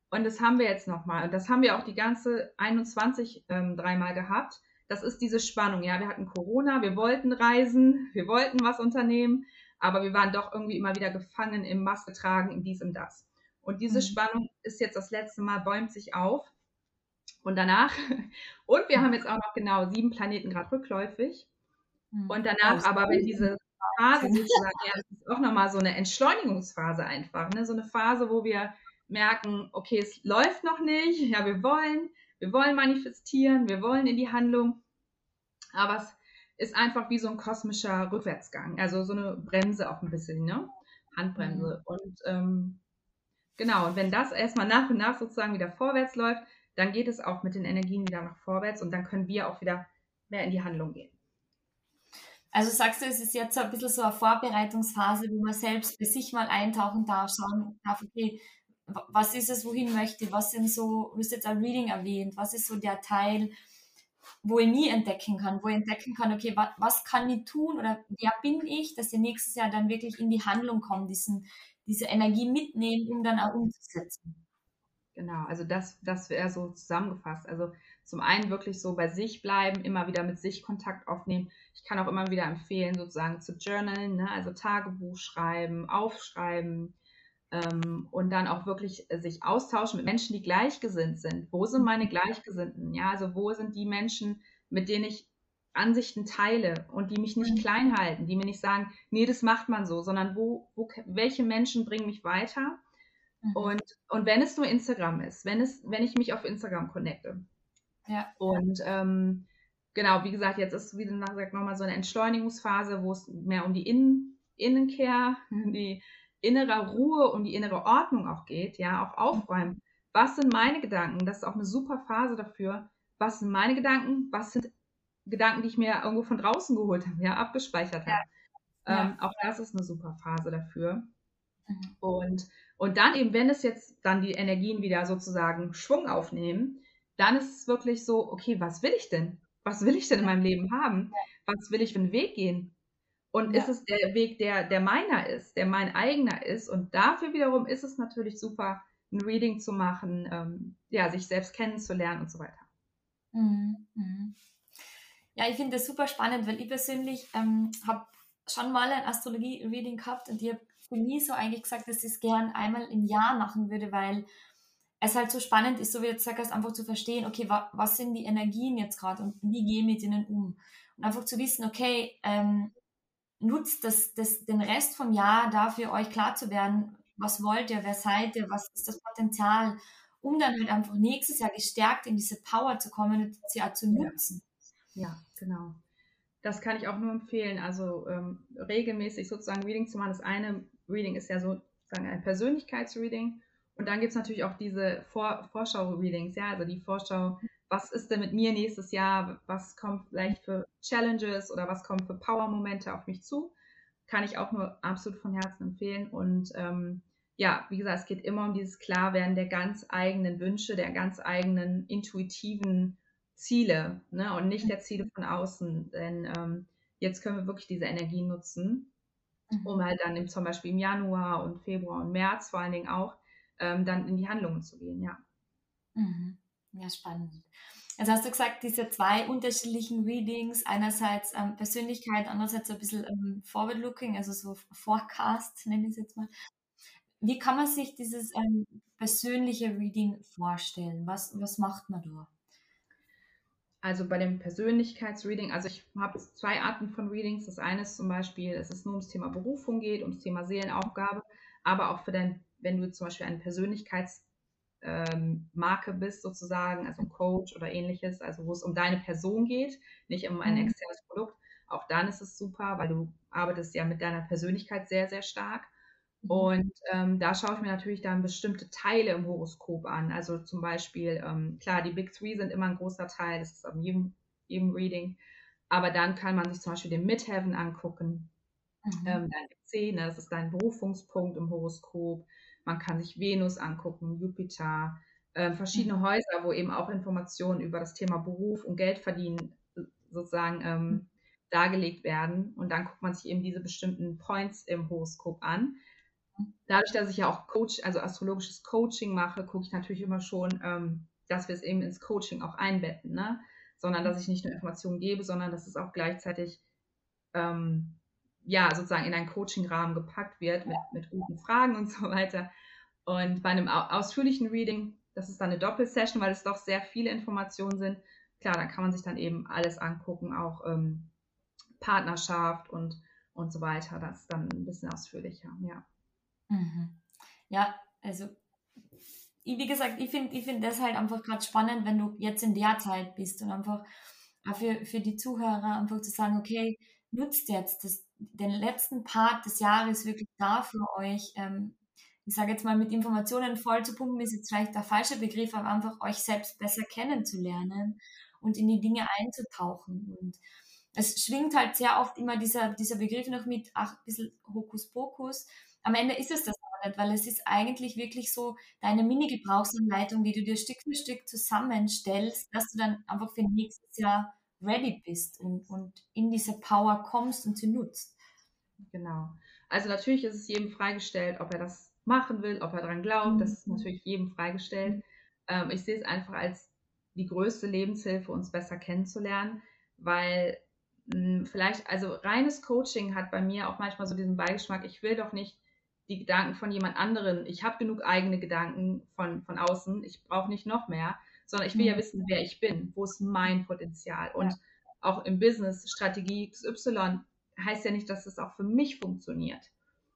Und das haben wir jetzt nochmal. Und das haben wir auch die ganze 21 ähm, dreimal gehabt. Das ist diese Spannung. Ja, wir hatten Corona, wir wollten reisen, wir wollten was unternehmen, aber wir waren doch irgendwie immer wieder gefangen im Maske tragen, in diesem das. Und diese mhm. Spannung ist jetzt das letzte Mal, bäumt sich auf. Und danach, und wir haben jetzt auch noch genau sieben Planeten gerade rückläufig. Mhm. Und danach, aber wenn diese Phase sozusagen, ja, das ist auch nochmal so eine Entschleunigungsphase einfach, ne? so eine Phase, wo wir merken, okay, es läuft noch nicht, ja, wir wollen, wir wollen manifestieren, wir wollen in die Handlung, aber es ist einfach wie so ein kosmischer Rückwärtsgang, also so eine Bremse auch ein bisschen, ne? Handbremse. Mhm. Und ähm, genau, und wenn das erstmal nach und nach sozusagen wieder vorwärts läuft, dann geht es auch mit den Energien wieder nach vorwärts und dann können wir auch wieder mehr in die Handlung gehen. Also sagst du, es ist jetzt so ein bisschen so eine Vorbereitungsphase, wo man selbst für sich mal eintauchen darf, schauen darf, okay, was ist es, wohin möchte, was sind so, du hast jetzt ein Reading erwähnt, was ist so der Teil, wo ich nie entdecken kann, wo ich entdecken kann, okay, was, was kann ich tun oder wer bin ich, dass ich nächstes Jahr dann wirklich in die Handlung komme, diesen, diese Energie mitnehmen, um dann auch umzusetzen. Genau, also das, das wäre so zusammengefasst. Also zum einen wirklich so bei sich bleiben, immer wieder mit sich Kontakt aufnehmen. Ich kann auch immer wieder empfehlen, sozusagen zu journalen, ne? also Tagebuch schreiben, aufschreiben ähm, und dann auch wirklich sich austauschen mit Menschen, die gleichgesinnt sind. Wo sind meine Gleichgesinnten? Ja, also wo sind die Menschen, mit denen ich Ansichten teile und die mich nicht mhm. klein halten, die mir nicht sagen, nee, das macht man so, sondern wo, wo welche Menschen bringen mich weiter? Mhm. Und, und wenn es nur Instagram ist, wenn es, wenn ich mich auf Instagram connecte, ja. Und ähm, genau, wie gesagt, jetzt ist, wie gesagt, nochmal so eine Entschleunigungsphase, wo es mehr um die Innen Innenkehr, die innere Ruhe und die innere Ordnung auch geht, ja, auch aufräumen. Was sind meine Gedanken? Das ist auch eine super Phase dafür. Was sind meine Gedanken? Was sind Gedanken, die ich mir irgendwo von draußen geholt habe, ja, abgespeichert habe? Ja. Ähm, auch das ist eine super Phase dafür. Mhm. Und, und dann eben, wenn es jetzt dann die Energien wieder sozusagen Schwung aufnehmen, dann ist es wirklich so, okay, was will ich denn? Was will ich denn in meinem Leben haben? Was will ich für einen Weg gehen? Und ja. ist es der Weg, der, der meiner ist, der mein eigener ist? Und dafür wiederum ist es natürlich super, ein Reading zu machen, ähm, ja, sich selbst kennenzulernen und so weiter. Mhm. Mhm. Ja, ich finde das super spannend, weil ich persönlich ähm, habe schon mal ein Astrologie-Reading gehabt und ich habe mich so eigentlich gesagt, dass ich es gern einmal im Jahr machen würde, weil es halt so spannend ist, so wie du jetzt sagst, einfach zu verstehen, okay, wa was sind die Energien jetzt gerade und wie gehe ich mit ihnen um? Und einfach zu wissen, okay, ähm, nutzt das, das, den Rest vom Jahr dafür, euch klar zu werden, was wollt ihr, wer seid ihr, was ist das Potenzial, um dann halt einfach nächstes Jahr gestärkt in diese Power zu kommen und sie auch zu nutzen. Ja, genau. Das kann ich auch nur empfehlen. Also ähm, regelmäßig sozusagen Reading zu machen. Das eine Reading ist ja sozusagen ein Persönlichkeitsreading und dann gibt es natürlich auch diese Vor Vorschau-Readings, ja, also die Vorschau, was ist denn mit mir nächstes Jahr, was kommt vielleicht für Challenges oder was kommt für Power-Momente auf mich zu, kann ich auch nur absolut von Herzen empfehlen. Und ähm, ja, wie gesagt, es geht immer um dieses Klarwerden der ganz eigenen Wünsche, der ganz eigenen intuitiven Ziele ne? und nicht der Ziele von außen. Denn ähm, jetzt können wir wirklich diese Energie nutzen, mhm. um halt dann im, zum Beispiel im Januar und Februar und März vor allen Dingen auch ähm, dann in die Handlungen zu gehen, ja. Mhm. Ja, spannend. Also hast du gesagt, diese zwei unterschiedlichen Readings, einerseits ähm, Persönlichkeit, andererseits so ein bisschen ähm, Forward-Looking, also so Forecast, nenne ich es jetzt mal. Wie kann man sich dieses ähm, persönliche Reading vorstellen? Was, was macht man da? also bei dem Persönlichkeitsreading, also ich habe zwei Arten von Readings. Das eine ist zum Beispiel, dass es nur ums Thema Berufung geht, ums Thema Seelenaufgabe, aber auch für dein, wenn du zum Beispiel eine Persönlichkeitsmarke ähm, bist, sozusagen, also ein Coach oder ähnliches, also wo es um deine Person geht, nicht um ein mhm. externes Produkt. Auch dann ist es super, weil du arbeitest ja mit deiner Persönlichkeit sehr, sehr stark. Mhm. Und ähm, da schaue ich mir natürlich dann bestimmte Teile im Horoskop an. Also zum Beispiel, ähm, klar, die Big Three sind immer ein großer Teil, das ist an jedem, jedem Reading. Aber dann kann man sich zum Beispiel den Midheaven angucken, mhm. ähm, dein C, ne, das ist dein Berufungspunkt im Horoskop. Man kann sich Venus angucken, Jupiter, äh, verschiedene mhm. Häuser, wo eben auch Informationen über das Thema Beruf und Geldverdienen äh, sozusagen ähm, mhm. dargelegt werden. Und dann guckt man sich eben diese bestimmten Points im Horoskop an dadurch, dass ich ja auch Coach, also astrologisches Coaching mache, gucke ich natürlich immer schon, ähm, dass wir es eben ins Coaching auch einbetten, ne? Sondern dass ich nicht nur Informationen gebe, sondern dass es auch gleichzeitig ähm, ja sozusagen in einen Coaching-Rahmen gepackt wird mit, mit guten Fragen und so weiter. Und bei einem ausführlichen Reading, das ist dann eine Doppelsession, weil es doch sehr viele Informationen sind. Klar, da kann man sich dann eben alles angucken, auch ähm, Partnerschaft und, und so weiter. Das ist dann ein bisschen ausführlicher, ja. Mhm. Ja, also ich, wie gesagt, ich finde ich find das halt einfach gerade spannend, wenn du jetzt in der Zeit bist und einfach für, für die Zuhörer einfach zu sagen, okay, nutzt jetzt das, den letzten Part des Jahres wirklich da für euch. Ähm, ich sage jetzt mal, mit Informationen voll zu pumpen, ist jetzt vielleicht der falsche Begriff, aber einfach euch selbst besser kennenzulernen und in die Dinge einzutauchen. Und es schwingt halt sehr oft immer dieser, dieser Begriff noch mit, ach, ein bisschen Hokuspokus am Ende ist es das aber nicht, weil es ist eigentlich wirklich so deine Mini-Gebrauchsanleitung, die du dir Stück für Stück zusammenstellst, dass du dann einfach für nächstes Jahr ready bist und, und in diese Power kommst und sie nutzt. Genau. Also natürlich ist es jedem freigestellt, ob er das machen will, ob er daran glaubt. Mhm. Das ist natürlich jedem freigestellt. Ähm, ich sehe es einfach als die größte Lebenshilfe, uns besser kennenzulernen, weil mh, hm, vielleicht, also reines Coaching hat bei mir auch manchmal so diesen Beigeschmack, ich will doch nicht die Gedanken von jemand anderen. Ich habe genug eigene Gedanken von, von außen. Ich brauche nicht noch mehr, sondern ich will mhm. ja wissen, wer ich bin. Wo ist mein Potenzial? Und ja. auch im Business Strategie XY heißt ja nicht, dass es auch für mich funktioniert.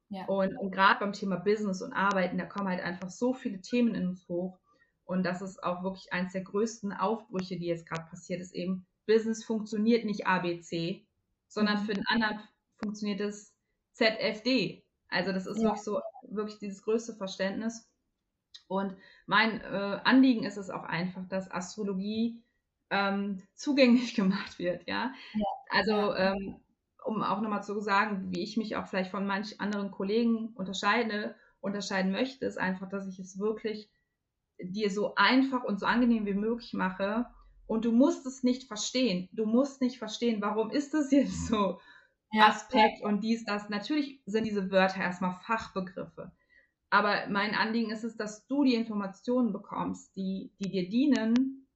Ja. Und, und gerade beim Thema Business und Arbeiten, da kommen halt einfach so viele Themen in uns hoch. Und das ist auch wirklich eines der größten Aufbrüche, die jetzt gerade passiert ist, eben Business funktioniert nicht ABC, sondern mhm. für den anderen funktioniert es ZFD. Also das ist ja. wirklich so, wirklich dieses größte Verständnis. Und mein äh, Anliegen ist es auch einfach, dass Astrologie ähm, zugänglich gemacht wird, ja. ja. Also ähm, um auch nochmal zu sagen, wie ich mich auch vielleicht von manch anderen Kollegen unterscheide, unterscheiden möchte, ist einfach, dass ich es wirklich dir so einfach und so angenehm wie möglich mache. Und du musst es nicht verstehen. Du musst nicht verstehen, warum ist das jetzt so? ja. Aspekt und dies, das. Natürlich sind diese Wörter erstmal Fachbegriffe. Aber mein Anliegen ist es, dass du die Informationen bekommst, die, die dir dienen,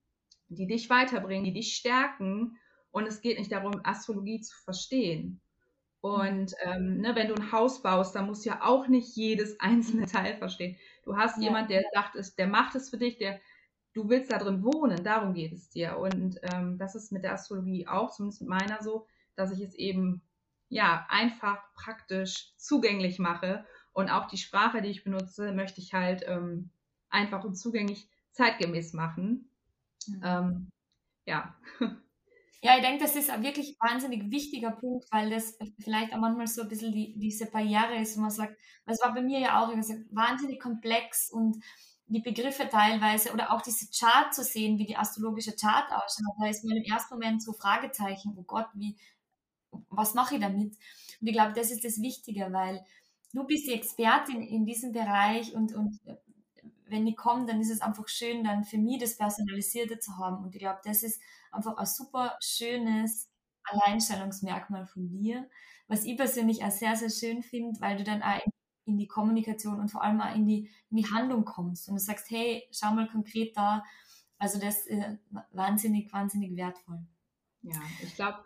die dich weiterbringen, die dich stärken. Und es geht nicht darum, Astrologie zu verstehen. Und ähm, ne, wenn du ein Haus baust, dann musst du ja auch nicht jedes einzelne Teil verstehen. Du hast ja. jemand, der sagt, der macht es für dich, der, du willst da drin wohnen, darum geht es dir. Und ähm, das ist mit der Astrologie auch, zumindest mit meiner so, dass ich es eben ja, einfach, praktisch, zugänglich mache. Und auch die Sprache, die ich benutze, möchte ich halt ähm, einfach und zugänglich zeitgemäß machen. Mhm. Ähm, ja. Ja, ich denke, das ist ein wirklich wahnsinnig wichtiger Punkt, weil das vielleicht auch manchmal so ein bisschen die, diese Barriere ist, wo man sagt, es war bei mir ja auch gesagt, wahnsinnig komplex und die Begriffe teilweise oder auch diese Chart zu sehen, wie die astrologische Chart ausschaut, da ist mir im ersten Moment so Fragezeichen, oh Gott, wie, was mache ich damit? Und ich glaube, das ist das Wichtige, weil du bist die Expertin in diesem Bereich und, und äh, wenn ich komme, dann ist es einfach schön, dann für mich das Personalisierte zu haben. Und ich glaube, das ist einfach ein super schönes Alleinstellungsmerkmal von dir, was ich persönlich auch sehr, sehr schön finde, weil du dann auch in die Kommunikation und vor allem auch in die, in die Handlung kommst und du sagst, hey, schau mal konkret da. Also das ist wahnsinnig, wahnsinnig wertvoll. Ja, ich glaube,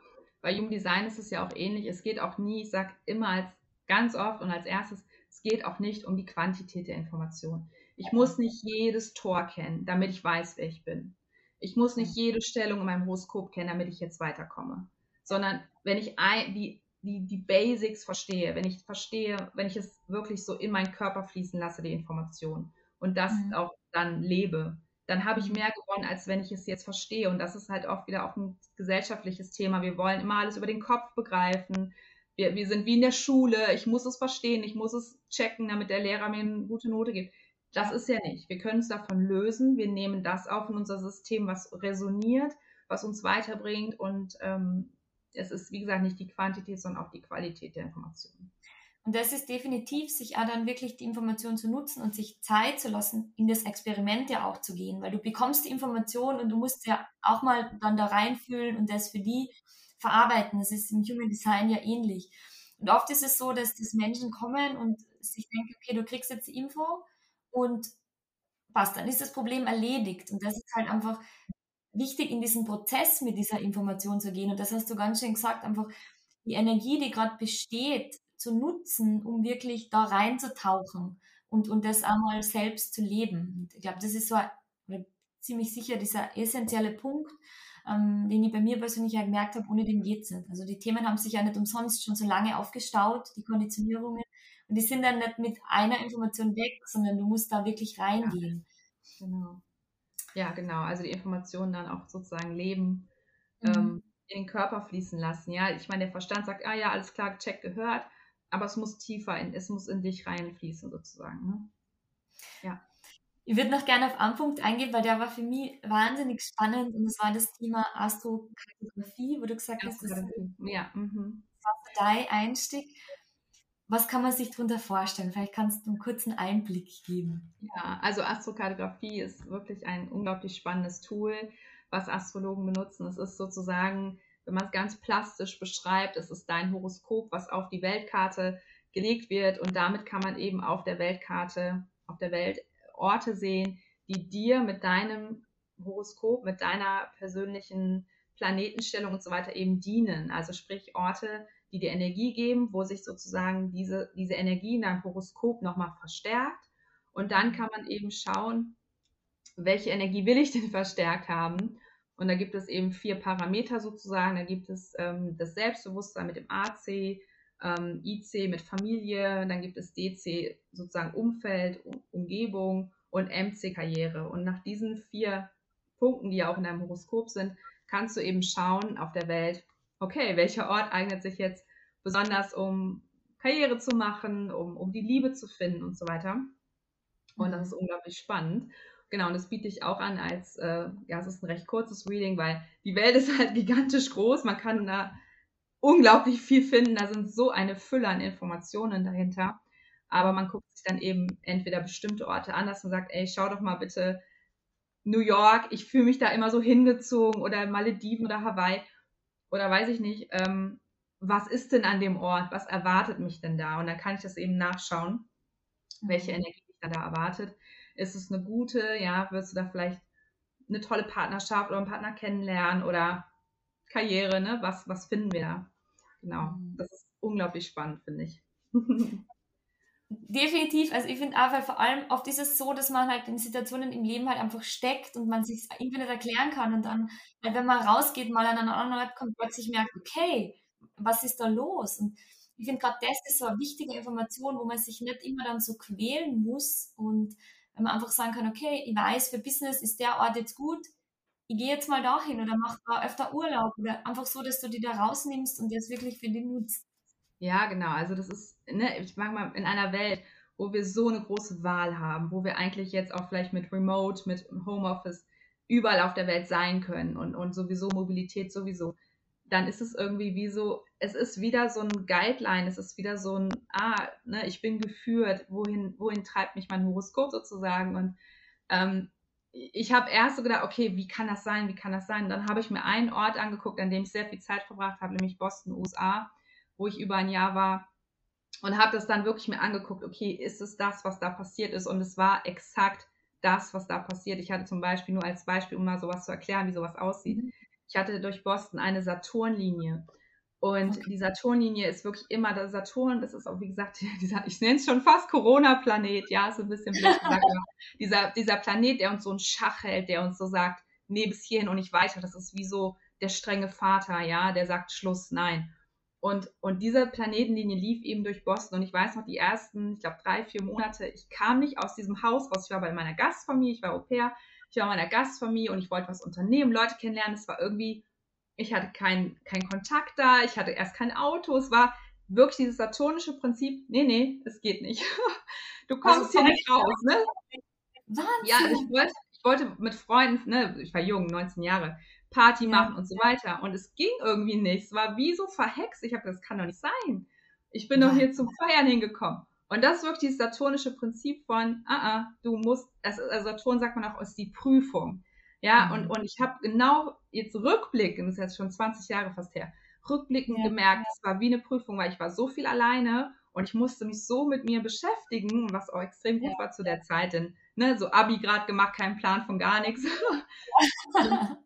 bei Human Design ist es ja auch ähnlich. Es geht auch nie, ich sage immer als ganz oft und als erstes, es geht auch nicht um die Quantität der Information. Ich muss nicht jedes Tor kennen, damit ich weiß, wer ich bin. Ich muss nicht jede Stellung in meinem Horoskop kennen, damit ich jetzt weiterkomme. Sondern wenn ich die, die, die Basics verstehe, wenn ich verstehe, wenn ich es wirklich so in meinen Körper fließen lasse, die Information und das mhm. auch dann lebe, dann habe ich mhm. mehr gewonnen, als wenn ich es jetzt verstehe. Und das ist halt auch wieder auch ein gesellschaftliches Thema. Wir wollen immer alles über den Kopf begreifen. Wir, wir sind wie in der Schule. Ich muss es verstehen, ich muss es checken, damit der Lehrer mir eine gute Note gibt. Das ist ja nicht. Wir können es davon lösen. Wir nehmen das auf in unser System, was resoniert, was uns weiterbringt. Und ähm, es ist, wie gesagt, nicht die Quantität, sondern auch die Qualität der Informationen. Und das ist definitiv, sich auch dann wirklich die Information zu nutzen und sich Zeit zu lassen, in das Experiment ja auch zu gehen, weil du bekommst die Information und du musst ja auch mal dann da reinfühlen und das für die verarbeiten. Das ist im Human Design ja ähnlich. Und oft ist es so, dass das Menschen kommen und sich denken, okay, du kriegst jetzt die Info und passt, dann ist das Problem erledigt. Und das ist halt einfach wichtig, in diesen Prozess mit dieser Information zu gehen. Und das hast du ganz schön gesagt, einfach die Energie, die gerade besteht, zu nutzen, um wirklich da reinzutauchen und, und das einmal selbst zu leben. Und ich glaube, das ist so ein, ziemlich sicher dieser essentielle Punkt, ähm, den ich bei mir persönlich ja gemerkt habe, ohne den geht es nicht. Also die Themen haben sich ja nicht umsonst schon so lange aufgestaut, die Konditionierungen. Und die sind dann nicht mit einer Information weg, sondern du musst da wirklich reingehen. Ja, genau. Ja, genau. Also die Informationen dann auch sozusagen leben, mhm. ähm, in den Körper fließen lassen. Ja, ich meine, der Verstand sagt, ah ja, alles klar, check gehört, aber es muss tiefer, in, es muss in dich reinfließen sozusagen. Ne? Ja. Ich würde noch gerne auf einen Punkt eingehen, weil der war für mich wahnsinnig spannend und das war das Thema Astrokartografie, wo du gesagt hast, das, ja, mhm. das war dein Einstieg. Was kann man sich darunter vorstellen? Vielleicht kannst du einen kurzen Einblick geben. Ja, also Astrokartografie ist wirklich ein unglaublich spannendes Tool, was Astrologen benutzen. Es ist sozusagen, wenn man es ganz plastisch beschreibt, es ist dein Horoskop, was auf die Weltkarte gelegt wird und damit kann man eben auf der Weltkarte, auf der Welt Orte sehen, die dir mit deinem Horoskop, mit deiner persönlichen Planetenstellung und so weiter eben dienen. Also sprich Orte, die dir Energie geben, wo sich sozusagen diese, diese Energie in deinem Horoskop nochmal verstärkt. Und dann kann man eben schauen, welche Energie will ich denn verstärkt haben. Und da gibt es eben vier Parameter sozusagen. Da gibt es ähm, das Selbstbewusstsein mit dem AC, ähm, IC mit Familie, dann gibt es DC sozusagen Umfeld, um, Umgebung und MC Karriere. Und nach diesen vier Punkten, die ja auch in deinem Horoskop sind, kannst du eben schauen auf der Welt, okay, welcher Ort eignet sich jetzt besonders, um Karriere zu machen, um, um die Liebe zu finden und so weiter. Und das ist unglaublich spannend. Genau, und das biete ich auch an als, äh, ja, es ist ein recht kurzes Reading, weil die Welt ist halt gigantisch groß. Man kann da unglaublich viel finden. Da sind so eine Fülle an Informationen dahinter. Aber man guckt sich dann eben entweder bestimmte Orte an, dass man sagt, ey, schau doch mal bitte New York, ich fühle mich da immer so hingezogen oder Malediven oder Hawaii oder weiß ich nicht, ähm, was ist denn an dem Ort, was erwartet mich denn da? Und dann kann ich das eben nachschauen, welche mhm. Energie mich da, da erwartet. Ist es eine gute, ja, wirst du da vielleicht eine tolle Partnerschaft oder einen Partner kennenlernen oder Karriere, ne? Was, was finden wir da? Genau, mhm. das ist unglaublich spannend, finde ich. Definitiv, also ich finde auch, vor allem oft ist es so, dass man halt in Situationen im Leben halt einfach steckt und man sich irgendwie nicht erklären kann und dann, halt wenn man rausgeht, mal an einen anderen Ort kommt, plötzlich merkt, okay, was ist da los? Und ich finde gerade das ist so eine wichtige Information, wo man sich nicht immer dann so quälen muss und wenn man einfach sagen kann, okay, ich weiß, für Business ist der Ort jetzt gut, ich gehe jetzt mal dahin oder mach da öfter Urlaub oder einfach so, dass du die da rausnimmst und jetzt wirklich für die nutzt. Ja, genau. Also das ist, ne, ich mag mal in einer Welt, wo wir so eine große Wahl haben, wo wir eigentlich jetzt auch vielleicht mit Remote, mit Homeoffice überall auf der Welt sein können und, und sowieso Mobilität sowieso, dann ist es irgendwie wie so, es ist wieder so ein Guideline, es ist wieder so ein, ah, ne, ich bin geführt, wohin, wohin treibt mich mein Horoskop sozusagen und ähm, ich habe erst so gedacht, okay, wie kann das sein, wie kann das sein? Und dann habe ich mir einen Ort angeguckt, an dem ich sehr viel Zeit verbracht habe, nämlich Boston, USA wo ich über ein Jahr war und habe das dann wirklich mir angeguckt, okay, ist es das, was da passiert ist? Und es war exakt das, was da passiert. Ich hatte zum Beispiel nur als Beispiel, um mal sowas zu erklären, wie sowas aussieht. Mhm. Ich hatte durch Boston eine Saturnlinie. Und okay. die Saturnlinie ist wirklich immer der Saturn, das ist auch, wie gesagt, dieser, ich nenne es schon fast Corona-Planet, ja, so ein bisschen blöd gesagt, dieser, dieser Planet, der uns so einen Schach hält, der uns so sagt, nee, bis hierhin und nicht weiter. Das ist wie so der strenge Vater, ja, der sagt Schluss, nein. Und, und diese Planetenlinie lief eben durch Boston. Und ich weiß noch, die ersten, ich glaube, drei, vier Monate, ich kam nicht aus diesem Haus raus. Ich war bei meiner Gastfamilie, ich war Au pair, ich war bei meiner Gastfamilie und ich wollte was unternehmen, Leute kennenlernen. Es war irgendwie, ich hatte keinen kein Kontakt da, ich hatte erst kein Auto. Es war wirklich dieses saturnische Prinzip, nee, nee, es geht nicht. Du kommst also, hier nicht raus, ne? Wahnsinn. Ja, ich wollte, ich wollte mit Freunden, ne, ich war jung, 19 Jahre, Party machen und so weiter. Und es ging irgendwie nicht. Es war wie so verhext. Ich habe das kann doch nicht sein. Ich bin doch hier zum Feiern hingekommen. Und das ist wirklich dieses saturnische Prinzip von, ah, ah, du musst, also Saturn sagt man auch, ist die Prüfung. Ja, mhm. und, und ich habe genau jetzt rückblickend, das ist jetzt schon 20 Jahre fast her, rückblickend ja. gemerkt, es war wie eine Prüfung, weil ich war so viel alleine und ich musste mich so mit mir beschäftigen, was auch extrem gut ja. war zu der Zeit, denn ne, so Abi gerade gemacht, kein Plan von gar nichts.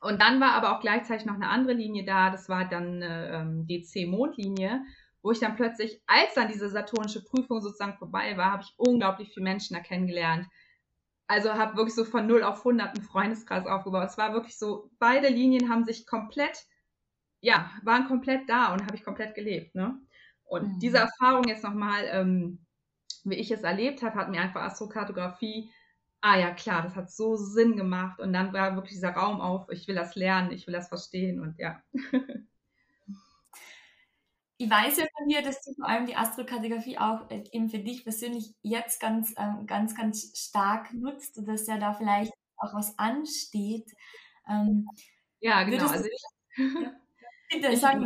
Und dann war aber auch gleichzeitig noch eine andere Linie da, das war dann eine ähm, DC-Mondlinie, wo ich dann plötzlich, als dann diese saturnische Prüfung sozusagen vorbei war, habe ich unglaublich viele Menschen da kennengelernt. Also habe wirklich so von 0 auf 100 einen Freundeskreis aufgebaut. Es war wirklich so, beide Linien haben sich komplett, ja, waren komplett da und habe ich komplett gelebt. Ne? Und mhm. diese Erfahrung jetzt nochmal, ähm, wie ich es erlebt habe, hat mir einfach Astrokartografie ah ja, klar, das hat so Sinn gemacht. Und dann war wirklich dieser Raum auf, ich will das lernen, ich will das verstehen und ja. Ich weiß ja von dir, dass du vor allem die Astrokartografie auch äh, eben für dich persönlich jetzt ganz, ähm, ganz, ganz stark nutzt und dass ja da vielleicht auch was ansteht. Ähm, ja, genau. Also ich, ja, bitte, ich, sag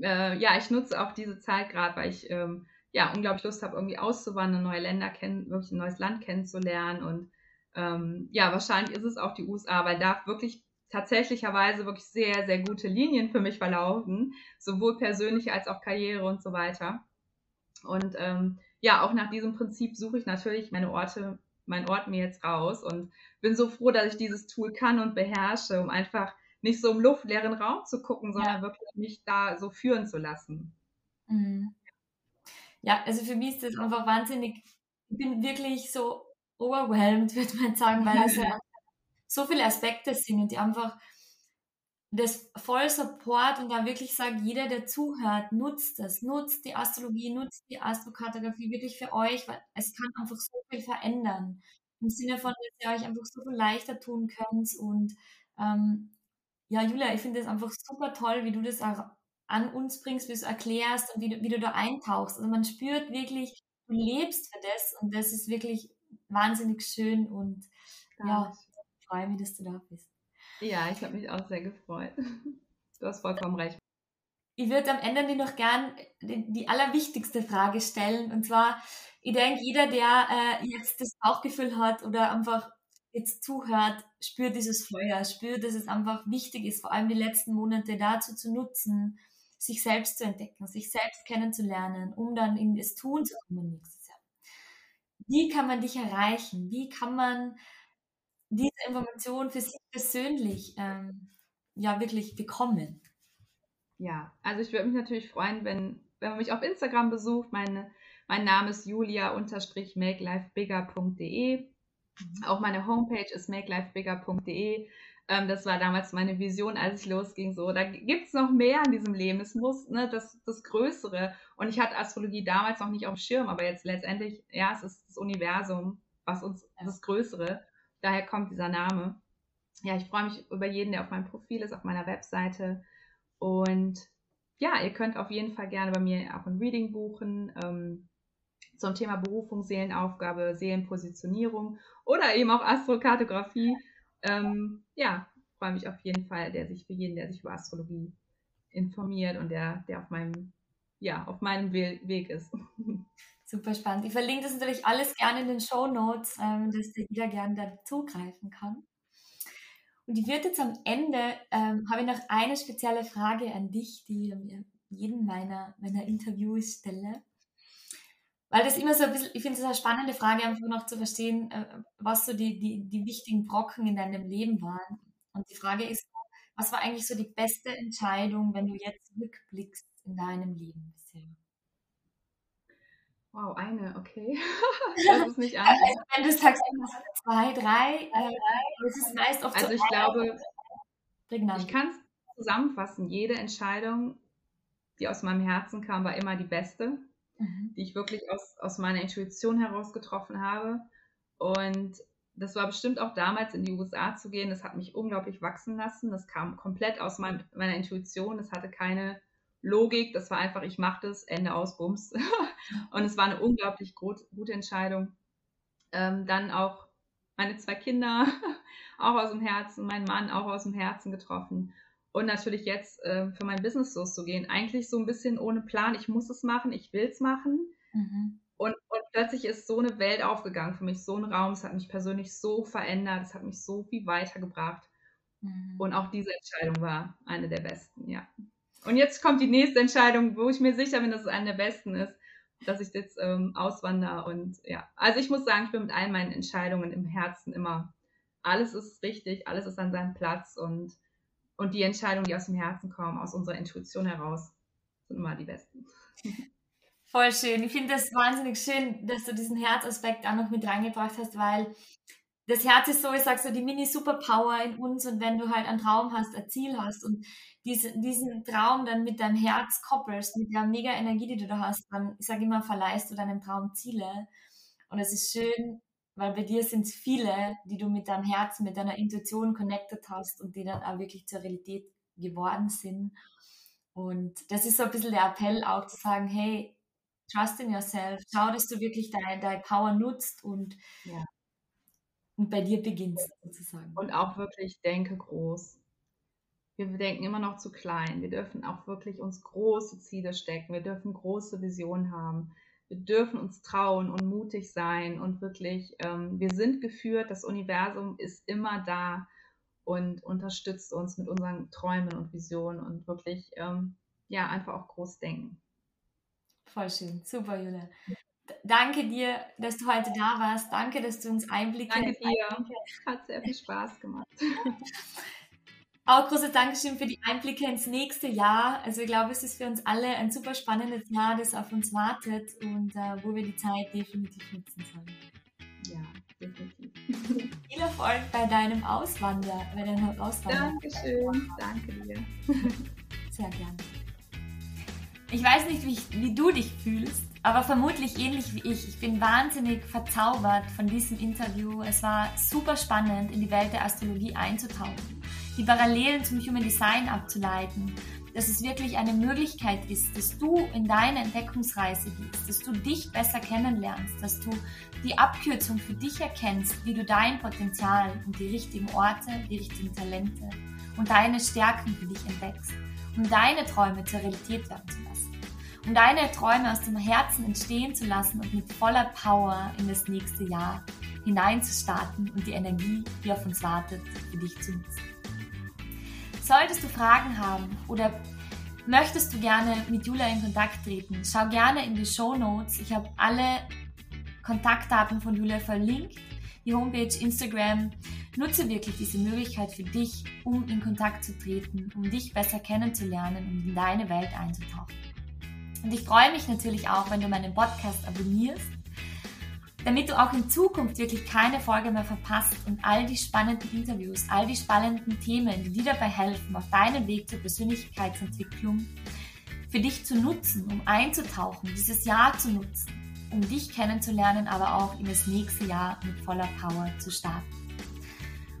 äh, ja, ich nutze auch diese Zeit gerade, weil ich ähm, ja, unglaublich Lust habe, irgendwie auszuwandern, neue Länder kennen, wirklich ein neues Land kennenzulernen. Und ähm, ja, wahrscheinlich ist es auch die USA, weil da wirklich tatsächlicherweise wirklich sehr, sehr gute Linien für mich verlaufen, sowohl persönlich als auch Karriere und so weiter. Und ähm, ja, auch nach diesem Prinzip suche ich natürlich meine Orte, mein Ort mir jetzt raus und bin so froh, dass ich dieses Tool kann und beherrsche, um einfach nicht so im luftleeren Raum zu gucken, sondern ja. wirklich mich da so führen zu lassen. Mhm ja, also für mich ist das einfach wahnsinnig, ich bin wirklich so overwhelmed, würde man sagen, weil es ja so viele Aspekte sind und die einfach das voll Support und da wirklich sagt, jeder, der zuhört, nutzt das, nutzt die Astrologie, nutzt die Astrokartografie wirklich für euch, weil es kann einfach so viel verändern. Im Sinne von, dass ihr euch einfach so viel leichter tun könnt und ähm, ja, Julia, ich finde das einfach super toll, wie du das auch an uns bringst, wie du es erklärst und wie du, wie du da eintauchst. Also man spürt wirklich, du lebst für das und das ist wirklich wahnsinnig schön und ja, freue mich, dass du da bist. Ja, ich habe mich auch sehr gefreut. Du hast vollkommen recht. Ich würde am Ende dir noch gern die, die, allerwichtigste Frage stellen und zwar, ich denke, jeder, der äh, jetzt das Bauchgefühl hat oder einfach jetzt zuhört, spürt dieses Feuer, spürt, dass es einfach wichtig ist, vor allem die letzten Monate dazu zu nutzen, sich selbst zu entdecken, sich selbst kennenzulernen, um dann in das Tun zu kommen nächstes Jahr. Wie kann man dich erreichen? Wie kann man diese Information für sich persönlich ähm, ja wirklich bekommen? Ja, also ich würde mich natürlich freuen, wenn, wenn man mich auf Instagram besucht. Meine, mein Name ist julia-makelifebigger.de. Mhm. Auch meine Homepage ist makelifebigger.de. Ähm, das war damals meine Vision, als ich losging. So, da gibt es noch mehr in diesem Leben. Es muss ne, das, das Größere. Und ich hatte Astrologie damals noch nicht auf dem Schirm, aber jetzt letztendlich, ja, es ist das Universum, was uns das Größere. Daher kommt dieser Name. Ja, ich freue mich über jeden, der auf meinem Profil ist, auf meiner Webseite. Und ja, ihr könnt auf jeden Fall gerne bei mir auch ein Reading buchen. Ähm, zum Thema Berufung, Seelenaufgabe, Seelenpositionierung oder eben auch Astrokartografie ähm, ja, freue mich auf jeden Fall, der sich für jeden, der sich über Astrologie informiert und der, der auf meinem, ja, auf meinem Weg ist. Super spannend. Ich verlinke das natürlich alles gerne in den Show Notes, ähm, dass jeder gerne da zugreifen kann. Und ich würde jetzt am Ende, ähm, habe ich noch eine spezielle Frage an dich, die ich jeden meiner, meiner Interviews stelle. Weil das immer so ein bisschen, ich finde es eine spannende Frage, einfach noch zu verstehen, äh, was so die, die, die wichtigen Brocken in deinem Leben waren. Und die Frage ist, was war eigentlich so die beste Entscheidung, wenn du jetzt rückblickst in deinem Leben bisher? Wow, eine, okay. das ist nicht einfach. Also, wenn du sagst, zwei, drei, äh, das ist meist oft Also so ich glaube, prägnant. ich kann es zusammenfassen. Jede Entscheidung, die aus meinem Herzen kam, war immer die beste, mhm. die ich wirklich aus, aus meiner Intuition heraus getroffen habe. Und das war bestimmt auch damals in die USA zu gehen. Das hat mich unglaublich wachsen lassen. Das kam komplett aus mein, meiner Intuition. Das hatte keine Logik. Das war einfach, ich mache das, Ende aus, Bums. Und es war eine unglaublich gut, gute Entscheidung. Ähm, dann auch meine zwei Kinder, auch aus dem Herzen, mein Mann auch aus dem Herzen getroffen. Und natürlich jetzt äh, für mein Business loszugehen. Eigentlich so ein bisschen ohne Plan. Ich muss es machen, ich will es machen. Mhm. Und, und plötzlich ist so eine Welt aufgegangen für mich, so ein Raum. Es hat mich persönlich so verändert, es hat mich so viel weitergebracht. Mhm. Und auch diese Entscheidung war eine der besten, ja. Und jetzt kommt die nächste Entscheidung, wo ich mir sicher bin, dass es eine der besten ist, dass ich jetzt ähm, auswandere. Und ja, also ich muss sagen, ich bin mit all meinen Entscheidungen im Herzen immer, alles ist richtig, alles ist an seinem Platz und, und die Entscheidungen, die aus dem Herzen kommen, aus unserer Intuition heraus, sind immer die besten. Voll schön. Ich finde das wahnsinnig schön, dass du diesen Herzaspekt auch noch mit reingebracht hast, weil das Herz ist so, ich sag so, die Mini-Superpower in uns und wenn du halt einen Traum hast, ein Ziel hast und diese, diesen Traum dann mit deinem Herz koppelst, mit der mega Energie, die du da hast, dann, ich sage immer, verleihst du deinem Traum Ziele. Und es ist schön, weil bei dir sind es viele, die du mit deinem Herzen, mit deiner Intuition connected hast und die dann auch wirklich zur Realität geworden sind. Und das ist so ein bisschen der Appell auch zu sagen, hey, trust in yourself, schau, dass du wirklich deine, deine Power nutzt und, ja. Und bei dir beginnst sozusagen. Und auch wirklich denke groß. Wir denken immer noch zu klein. Wir dürfen auch wirklich uns große Ziele stecken. Wir dürfen große Visionen haben. Wir dürfen uns trauen und mutig sein und wirklich, ähm, wir sind geführt. Das Universum ist immer da und unterstützt uns mit unseren Träumen und Visionen und wirklich, ähm, ja, einfach auch groß denken. Voll schön. Super, Julia. Danke dir, dass du heute da warst. Danke, dass du uns Einblicke Danke dir. Hat sehr viel Spaß gemacht. Auch großes Dankeschön für die Einblicke ins nächste Jahr. Also ich glaube, es ist für uns alle ein super spannendes Jahr, das auf uns wartet und äh, wo wir die Zeit definitiv nutzen sollen. Ja, definitiv. Viel Erfolg bei deinem Auswander, bei deinem Auswander. Dankeschön. Danke dir. Sehr gerne. Ich weiß nicht, wie, ich, wie du dich fühlst, aber vermutlich ähnlich wie ich. Ich bin wahnsinnig verzaubert von diesem Interview. Es war super spannend, in die Welt der Astrologie einzutauchen, die Parallelen zum Human Design abzuleiten, dass es wirklich eine Möglichkeit ist, dass du in deine Entdeckungsreise gehst, dass du dich besser kennenlernst, dass du die Abkürzung für dich erkennst, wie du dein Potenzial und die richtigen Orte, die richtigen Talente und deine Stärken für dich entdeckst, um deine Träume zur Realität werden zu lassen deine Träume aus dem Herzen entstehen zu lassen und mit voller Power in das nächste Jahr hineinzustarten und die Energie, die auf uns wartet, für dich zu nutzen. Solltest du Fragen haben oder möchtest du gerne mit Julia in Kontakt treten, schau gerne in die Show Notes. Ich habe alle Kontaktdaten von Julia verlinkt, die Homepage, Instagram. Nutze wirklich diese Möglichkeit für dich, um in Kontakt zu treten, um dich besser kennenzulernen und in deine Welt einzutauchen. Und ich freue mich natürlich auch, wenn du meinen Podcast abonnierst, damit du auch in Zukunft wirklich keine Folge mehr verpasst und all die spannenden Interviews, all die spannenden Themen, die dir dabei helfen, auf deinem Weg zur Persönlichkeitsentwicklung für dich zu nutzen, um einzutauchen, dieses Jahr zu nutzen, um dich kennenzulernen, aber auch in das nächste Jahr mit voller Power zu starten.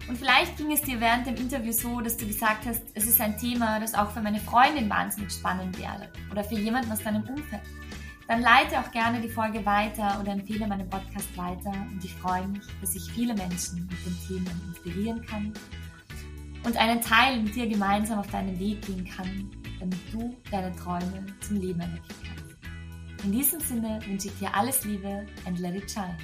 Und vielleicht ging es dir während dem Interview so, dass du gesagt hast, es ist ein Thema, das auch für meine Freundin wahnsinnig spannend wäre oder für jemanden aus deinem Umfeld. Dann leite auch gerne die Folge weiter oder empfehle meinen Podcast weiter und ich freue mich, dass ich viele Menschen mit den Themen inspirieren kann und einen Teil mit dir gemeinsam auf deinen Weg gehen kann, damit du deine Träume zum Leben erwecken kannst. In diesem Sinne wünsche ich dir alles Liebe and let it shine.